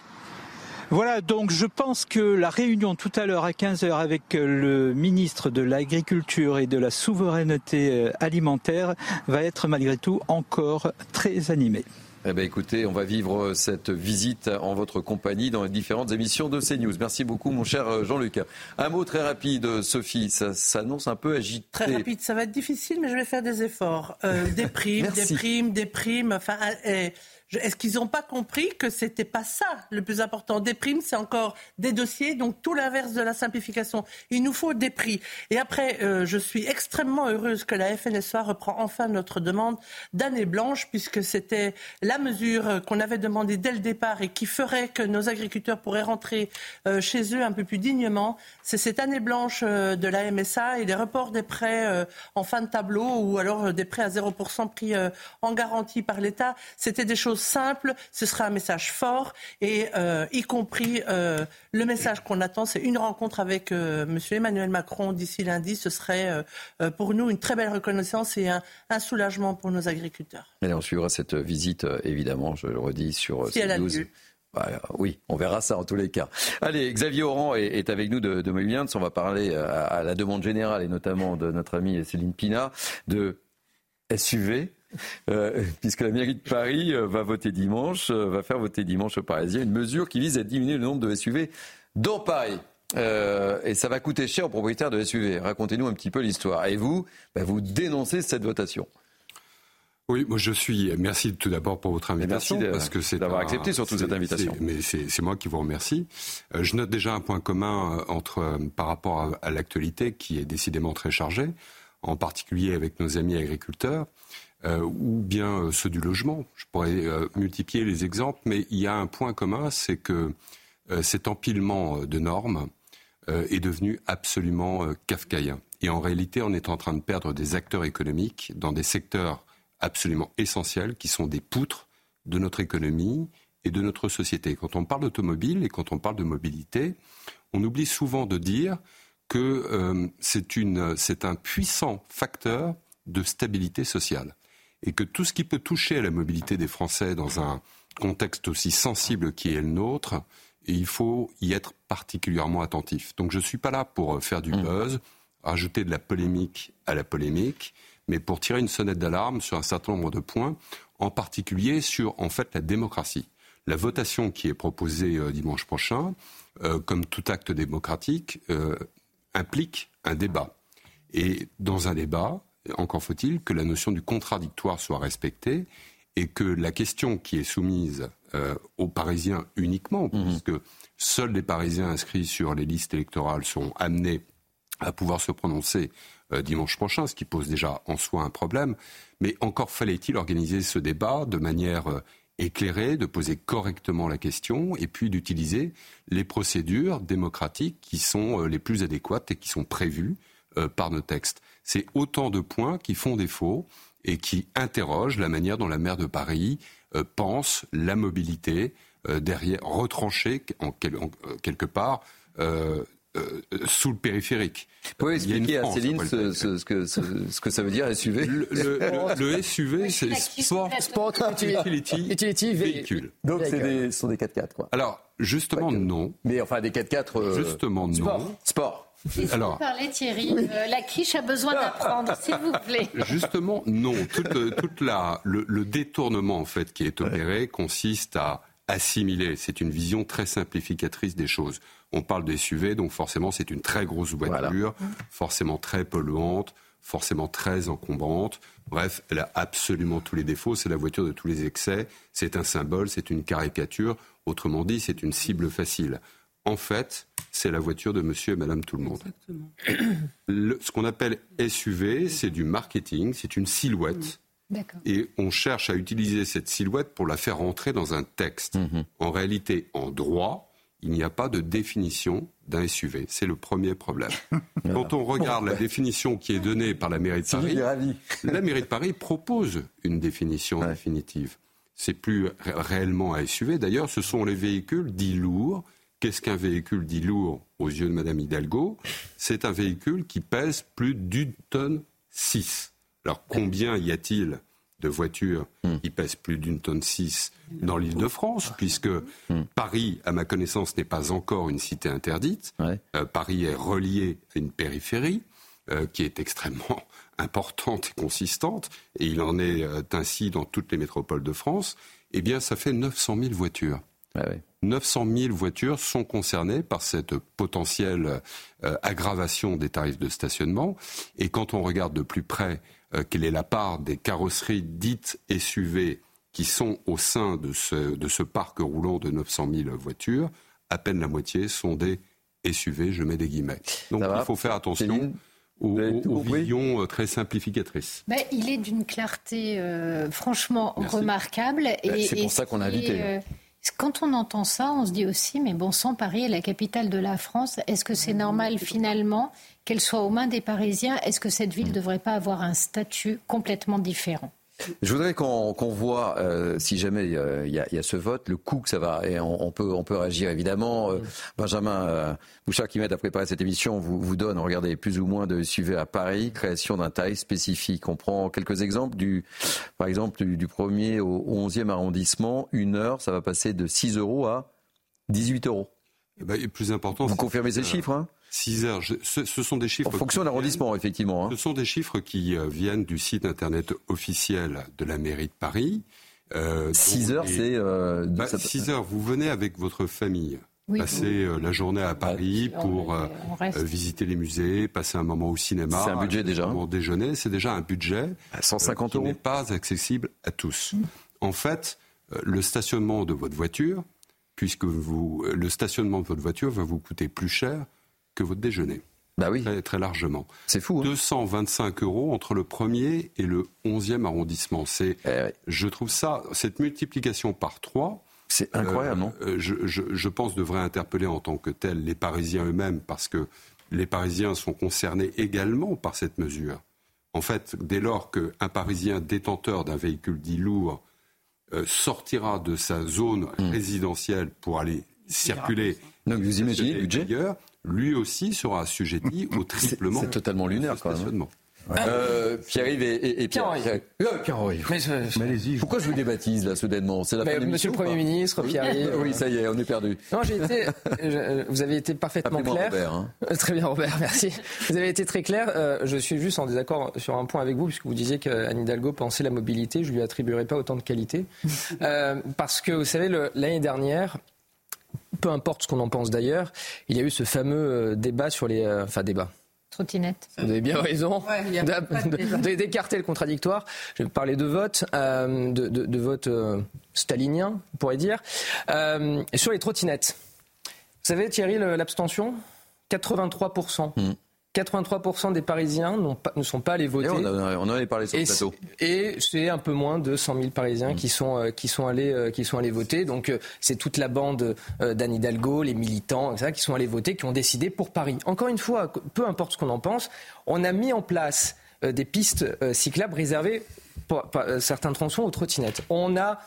Voilà, donc je pense que la réunion tout à l'heure à 15h avec le ministre de l'Agriculture et de la Souveraineté euh, alimentaire va être malgré tout encore très animée. Eh bien, écoutez, on va vivre cette visite en votre compagnie dans les différentes émissions de CNews. Merci beaucoup, mon cher Jean-Luc. Un mot très rapide, Sophie. Ça s'annonce un peu agité. Très rapide, ça va être difficile, mais je vais faire des efforts. Euh, des primes, des primes, des primes. Enfin, euh, est-ce qu'ils n'ont pas compris que c'était pas ça le plus important? Des primes, c'est encore des dossiers, donc tout l'inverse de la simplification. Il nous faut des prix. Et après, euh, je suis extrêmement heureuse que la FNSA reprend enfin notre demande d'année blanche, puisque c'était la mesure qu'on avait demandée dès le départ et qui ferait que nos agriculteurs pourraient rentrer euh, chez eux un peu plus dignement. C'est cette année blanche euh, de la MSA et les reports des prêts en fin de tableau ou alors des prêts à 0% pris en garantie par l'État. C'était des choses simple, ce sera un message fort et euh, y compris euh, le message qu'on attend, c'est une rencontre avec euh, M. Emmanuel Macron d'ici lundi. Ce serait pour nous une très belle reconnaissance et un, soulagement pour nos agriculteurs. Et on suivra cette visite, évidemment, je le redis, sur si elle a lieu. Bah, oui, on verra ça en tous les cas. Allez, Xavier Oran est, avec nous de, de On va parler à, à, la demande générale et notamment de notre amie Céline Pina de SUV euh, puisque la mairie de Paris euh, va voter dimanche, euh, va faire voter dimanche aux Parisiens une mesure qui vise à diminuer le nombre de SUV dans Paris. et ça va coûter cher aux propriétaires de SUV. Racontez-nous un petit peu l'histoire. Et vous, bah, vous dénoncez cette votation. Oui, moi je suis. Merci tout d'abord pour votre invitation, merci parce que c'est d'avoir accepté surtout cette invitation. Mais c'est moi qui vous remercie. je note déjà un point commun entre par rapport à, à l'actualité qui est décidément très chargée, en particulier avec nos amis agriculteurs. Euh, ou bien euh, ceux du logement. Je pourrais euh, multiplier les exemples, mais il y a un point commun, c'est que cet empilement de normes est devenu absolument kafkaïen. Et en réalité, on est en train de perdre des acteurs économiques dans des secteurs absolument essentiels qui sont des poutres de notre économie et de notre société. Quand on parle d'automobile et quand on parle de mobilité, on oublie souvent de dire que c'est un puissant facteur de stabilité sociale et que tout ce qui peut toucher à la mobilité des Français dans un contexte aussi sensible qui est le nôtre, il faut y être particulièrement attentif. Donc je ne suis pas là pour euh, faire du mmh. buzz, ajouter de la polémique à la polémique, mais pour tirer une sonnette d'alarme sur un certain nombre de points, en particulier sur en fait la démocratie. La votation qui est proposée euh, dimanche prochain, euh, comme tout acte démocratique, implique un débat. Et dans un débat, encore faut-il que la notion du contradictoire soit respectée et que la question qui est soumise euh, aux Parisiens uniquement, mhm. puisque seuls les Parisiens inscrits sur les listes électorales sont amenés à pouvoir se prononcer euh, dimanche prochain, ce qui pose déjà en soi un problème. Mais encore fallait-il organiser ce débat de manière euh, éclairée, de poser correctement la question et puis d'utiliser les procédures démocratiques qui sont les plus adéquates et qui sont prévues par nos textes. C'est autant de points qui font défaut et qui interrogent la manière dont la maire de Paris euh, pense la mobilité euh, derrière, retranchée en, euh, quelque part. sous le périphérique. Vous pouvez expliquer à Céline ce, que, ce, que, ça veut dire SUV Le, SUV, c'est Sport, sport Utility, utility Véhicule. Donc ce sont des 4x4, quoi. Alors, justement, non. Mais enfin, des 4x4... justement, non. Sport. Alors, vous parlez, Thierry, euh, la quiche a besoin d'apprendre, s'il vous plaît. Justement, non. Toute, euh, la, le, détournement en fait qui est opéré consiste à assimiler. C'est une vision très simplificatrice des choses. On parle des SUV, donc forcément c'est une très grosse voiture, forcément très polluante, forcément très encombrante. Bref, elle a absolument tous les défauts. C'est la voiture de tous les excès. C'est un symbole, c'est une caricature. Autrement dit, c'est une cible facile. En fait, c'est la voiture de monsieur et madame tout le monde. ce qu'on appelle SUV, c'est du marketing, c'est une silhouette. Et on cherche à utiliser cette silhouette pour la faire rentrer dans un texte. Mhm. En réalité, en droit, il n'y a pas de définition d'un SUV. C'est le premier problème. Quand on regarde la définition qui est donnée par la mairie de Paris, la mairie de Paris propose une définition définitive. C'est plus réellement un SUV. D'ailleurs, ce sont les véhicules dits lourds. Qu'est-ce qu'un véhicule dit lourd aux yeux de Madame Hidalgo? C'est un véhicule qui pèse plus d'une tonne six. Alors combien y a-t-il de voitures hmm. qui pèsent plus d'une tonne six dans l'île de France, puisque hmm. Paris, à ma connaissance, n'est pas encore une cité interdite. Euh, Paris est relié à une périphérie euh, qui est extrêmement importante et consistante, et il en est euh, ainsi dans toutes les métropoles de France. Eh bien, ça fait 900 000 voitures. 900 000 voitures sont concernées par cette potentielle aggravation des tarifs de stationnement. Et quand on regarde de plus près euh, quelle est la part des carrosseries dites SUV qui sont au sein de ce, de ce parc roulant de 900 000 voitures, à peine la moitié sont des SUV, je mets des guillemets. Donc il faut faire attention aux, visions euh, très simplificatrices. Ben, il est d'une clarté euh, franchement remarquable. Et, c'est pour ça qu'on a invité. Quand on entend ça, on se dit aussi, mais bon, sans Paris est la capitale de la France, est-ce que c'est normal finalement qu'elle soit aux mains des Parisiens? Est-ce que cette ville ne devrait pas avoir un statut complètement différent? Je voudrais qu'on voit, euh, si jamais il y, a ce vote, le coût que ça va. Et on, peut, on peut réagir évidemment. Euh, Benjamin euh, Bouchard, qui m'aide à préparer cette émission, vous, vous donne, regardez, plus ou moins de SUV à Paris, création d'un taille spécifique. On prend quelques exemples. Du, par exemple, du, du 1er au 11e arrondissement, une heure, ça va passer de 6 euros à 18 euros. Eh ben, plus important, vous confirmez ces chiffres hein? 6 heures. ce, sont des chiffres. En fonction de l'arrondissement, effectivement. Hein. Ce sont des chiffres qui euh, viennent du site internet officiel de la mairie de Paris. 6 euh, heures, c'est. Euh, 6 bah, heures, vous venez avec votre famille. passer euh, la journée à Paris pour visiter les musées, passer un moment au cinéma. C'est un budget déjà. Pour déjeuner, c'est déjà un budget. À 150 euros. Qui n'est pas accessible à tous. Mm. En fait, le stationnement de votre voiture, puisque vous, le stationnement de votre voiture va vous coûter plus cher que votre déjeuner. Bah oui. Très, largement. C'est fou. 225 hein. euros entre le premier et le 11e arrondissement. C'est, eh Je trouve ça, cette multiplication par trois. C'est incroyable, non? euh, je, je, pense devrait interpeller en tant que tel les Parisiens eux-mêmes parce que les Parisiens sont concernés également par cette mesure. En fait, dès lors qu'un Parisien détenteur d'un véhicule dit lourd euh, sortira de sa zone hmm. résidentielle pour aller circuler, donc vous imaginez le budget lui aussi sera assujetti au triplement. C'est totalement lunaire, quand même. Euh, Pierre-Yves et, Pierre. Pierre-Yves. Mais, Pourquoi je vous débaptise là soudainement? C'est la Monsieur le Premier ministre, Pierre-Yves. oui, ça y est, on est perdu. Non, j'ai été. vous avez été parfaitement clair. Robert, hein. Euh, très bien, Robert, merci. Vous avez été très clair. Euh, je suis juste en désaccord sur un point avec vous, puisque vous disiez qu'Anne Hidalgo pensait la mobilité. Je lui attribuerai pas autant de qualité, parce que vous savez, l'année dernière, peu importe ce qu'on en pense d'ailleurs, il y a eu ce fameux euh, débat sur les... Euh, enfin, débat. Trottinette. Vous avez bien raison d'écarter le contradictoire. Je vais parler de vote, euh, de, de, vote stalinien, on pourrait dire. sur les trottinettes. Vous savez, Thierry, l'abstention? 83%. 83% des Parisiens ne sont pas allés voter. on, en avait parlé sur le plateau. Et c'est un peu moins de 100 000 Parisiens qui, sont, euh, qui, sont allés, euh, qui sont allés voter. Donc euh, c'est toute la bande d'Anne Hidalgo, les militants, etc., qui sont allés voter, qui ont décidé pour Paris. Encore une fois, peu importe ce qu'on en pense, on a mis en place des pistes cyclables réservées pour, certains tronçons aux trottinettes. On a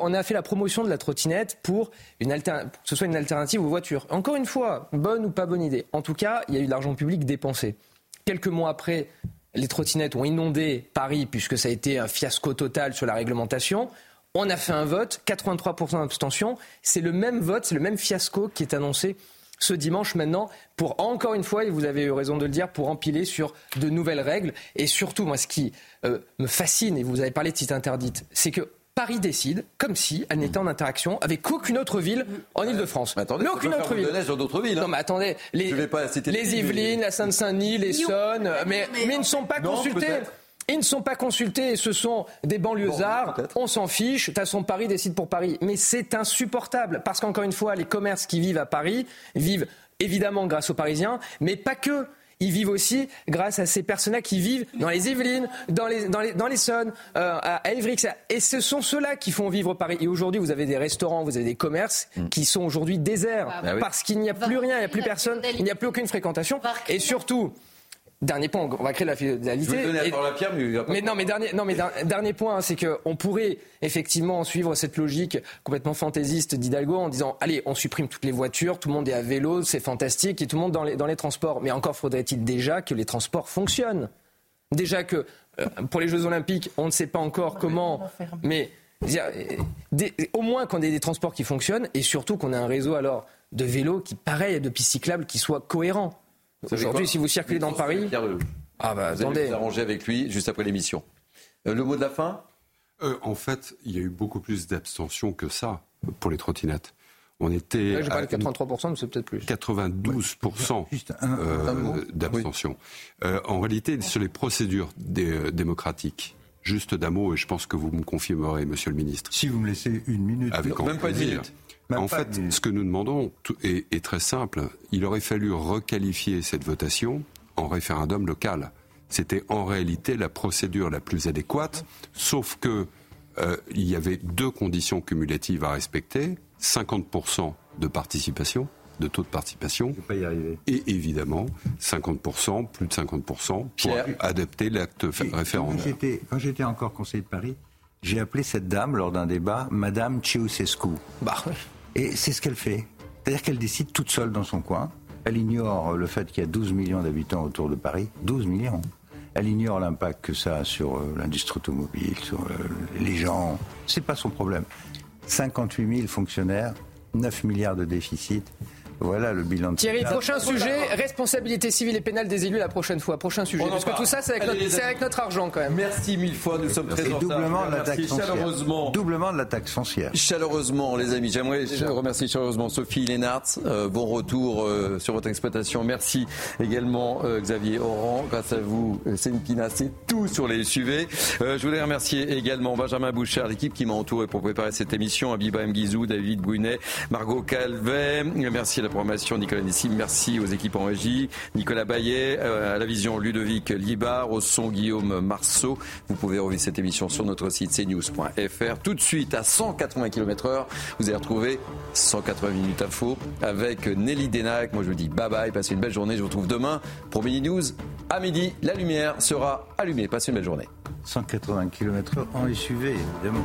on a fait la promotion de la trottinette pour une que ce soit une alternative aux voitures. Encore une fois, bonne ou pas bonne idée. En tout cas, il y a eu de l'argent public dépensé. Quelques mois après, les trottinettes ont inondé Paris puisque ça a été un fiasco total sur la réglementation. On a fait un vote, 83% d'abstention. C'est le même vote, c'est le même fiasco qui est annoncé ce dimanche maintenant pour encore une fois, et vous avez eu raison de le dire, pour empiler sur de nouvelles règles. Et surtout, moi, ce qui euh, me fascine, et vous avez parlé de site interdite, c'est que Paris décide comme si elle n'était en interaction avec aucune autre ville en Ile-de-France. Mais attendez, mais aucune autre ville. d'autres villes, hein. Non, mais attendez, les, Je vais pas citer de les villes, mais- Yvelines, la Seine-Saint-Denis, les Lyon. Saônes, mais, mais ils ne sont pas Non, consultés. peut-être. Ils ne sont pas consultés, ce sont des banlieusards. Bon, on s'en fiche. De toute façon, Paris décide pour Paris. Mais c'est insupportable parce qu'encore une fois, les commerces qui vivent à Paris vivent évidemment grâce aux Parisiens, mais pas que. Ils vivent aussi grâce à ces personnes-là qui vivent dans les Yvelines, dans les, dans les, dans les Saônes, euh, à Évry. etc. Et ce sont ceux-là qui font vivre Paris. Et aujourd'hui, vous avez des restaurants, vous avez des commerces qui sont aujourd'hui déserts Bah oui. parce qu'il n'y a plus rien, il n'y a plus personne, il n'y a plus aucune fréquentation. Et surtout, Dernier point, on va créer la Je vais la Pierre, mais il va pas- mais non, mais dernier, non, mais der- dernier point, hein, c'est qu'on pourrait effectivement suivre cette logique complètement fantaisiste d'Hidalgo en disant allez, on supprime toutes les voitures, tout le monde est à vélo, c'est fantastique, et tout le monde dans les, dans les transports. Mais encore faudrait-il déjà que les transports fonctionnent. Déjà que euh, pour les Jeux Olympiques, on ne sait pas encore comment, mais euh, des- au moins qu'on ait des transports qui fonctionnent et surtout qu'on ait un réseau alors de vélos qui, pareil, et de pistes cyclables qui soit cohérent. Aujourd'hui, si vous circulez dans Paris, ah bah Vous allez attendez. vous arranger avec lui juste après l'émission. Euh, le mot de la fin Euh, en fait, il y a eu beaucoup plus d'abstention que ça pour les trottinettes. On était Là, de 83%, mais c'est peut-être plus. 92% euh, d'abstention. Euh, en réalité, sur les procédures dé- démocratiques, juste d'un mot, et je pense que vous me confirmerez, Monsieur le Ministre. Si vous me laissez une minute. Avec grand Même pas une minute. Même en pas fait, ce que nous demandons est, est très simple. Il aurait fallu requalifier cette votation en référendum local. C'était en réalité la procédure la plus adéquate, sauf que euh, il y avait deux conditions cumulatives à respecter 50% de participation, de taux de participation, pas y arriver. et évidemment 50%, plus de 50% pour Pierre. adapter l'acte référendaire. j'étais- quand j'étais encore conseiller de Paris, j'ai appelé cette dame lors d'un débat Madame Ceausescu. Bah, Et c'est ce qu'elle fait. C'est-à-dire qu'elle décide toute seule dans son coin. Elle ignore le fait qu'il y a 12 millions d'habitants autour de Paris. 12 millions. Elle ignore l'impact que ça a sur euh, l'industrie automobile, sur euh, les gens. C'est pas son problème. 58 000 fonctionnaires, 9 milliards de déficit. Voilà le bilan de Thierry, prochain sujet, responsabilité civile et pénale des élus la prochaine fois. Prochain sujet. Parce que tout ça, c'est avec, notre- les c'est amis. avec notre argent quand même. Merci mille fois, nous sommes très Et doublement de la Merci taxe foncière. chaleureusement. Doublement de la taxe foncière. Chaleureusement, les amis, j'aimerais remercier chaleureusement Sophie Lénartz. Euh, bon retour euh, sur votre exploitation. Merci également euh, Xavier Oran. Grâce à vous, euh, pina, c'est tout sur les SUV. Euh, je voulais remercier également Benjamin Bouchard, l'équipe qui m'a entouré pour préparer cette émission. Abiba Mguizou, David Brunet, Margot Calvet. Merci à la Nicolas Nissim. Merci aux équipes en régie. Nicolas Bayet, euh, à la vision Ludovic Libar, au son Guillaume Marceau. Vous pouvez revivre cette émission sur notre site cnews.fr. Tout de suite à 180 km heure, vous allez retrouver 180 minutes info avec Nelly Denac. Moi je vous dis bye bye, passez une belle journée. Je vous retrouve demain pour Mini News à midi. La lumière sera allumée. Passez une belle journée. 180 km/h en SUV, évidemment.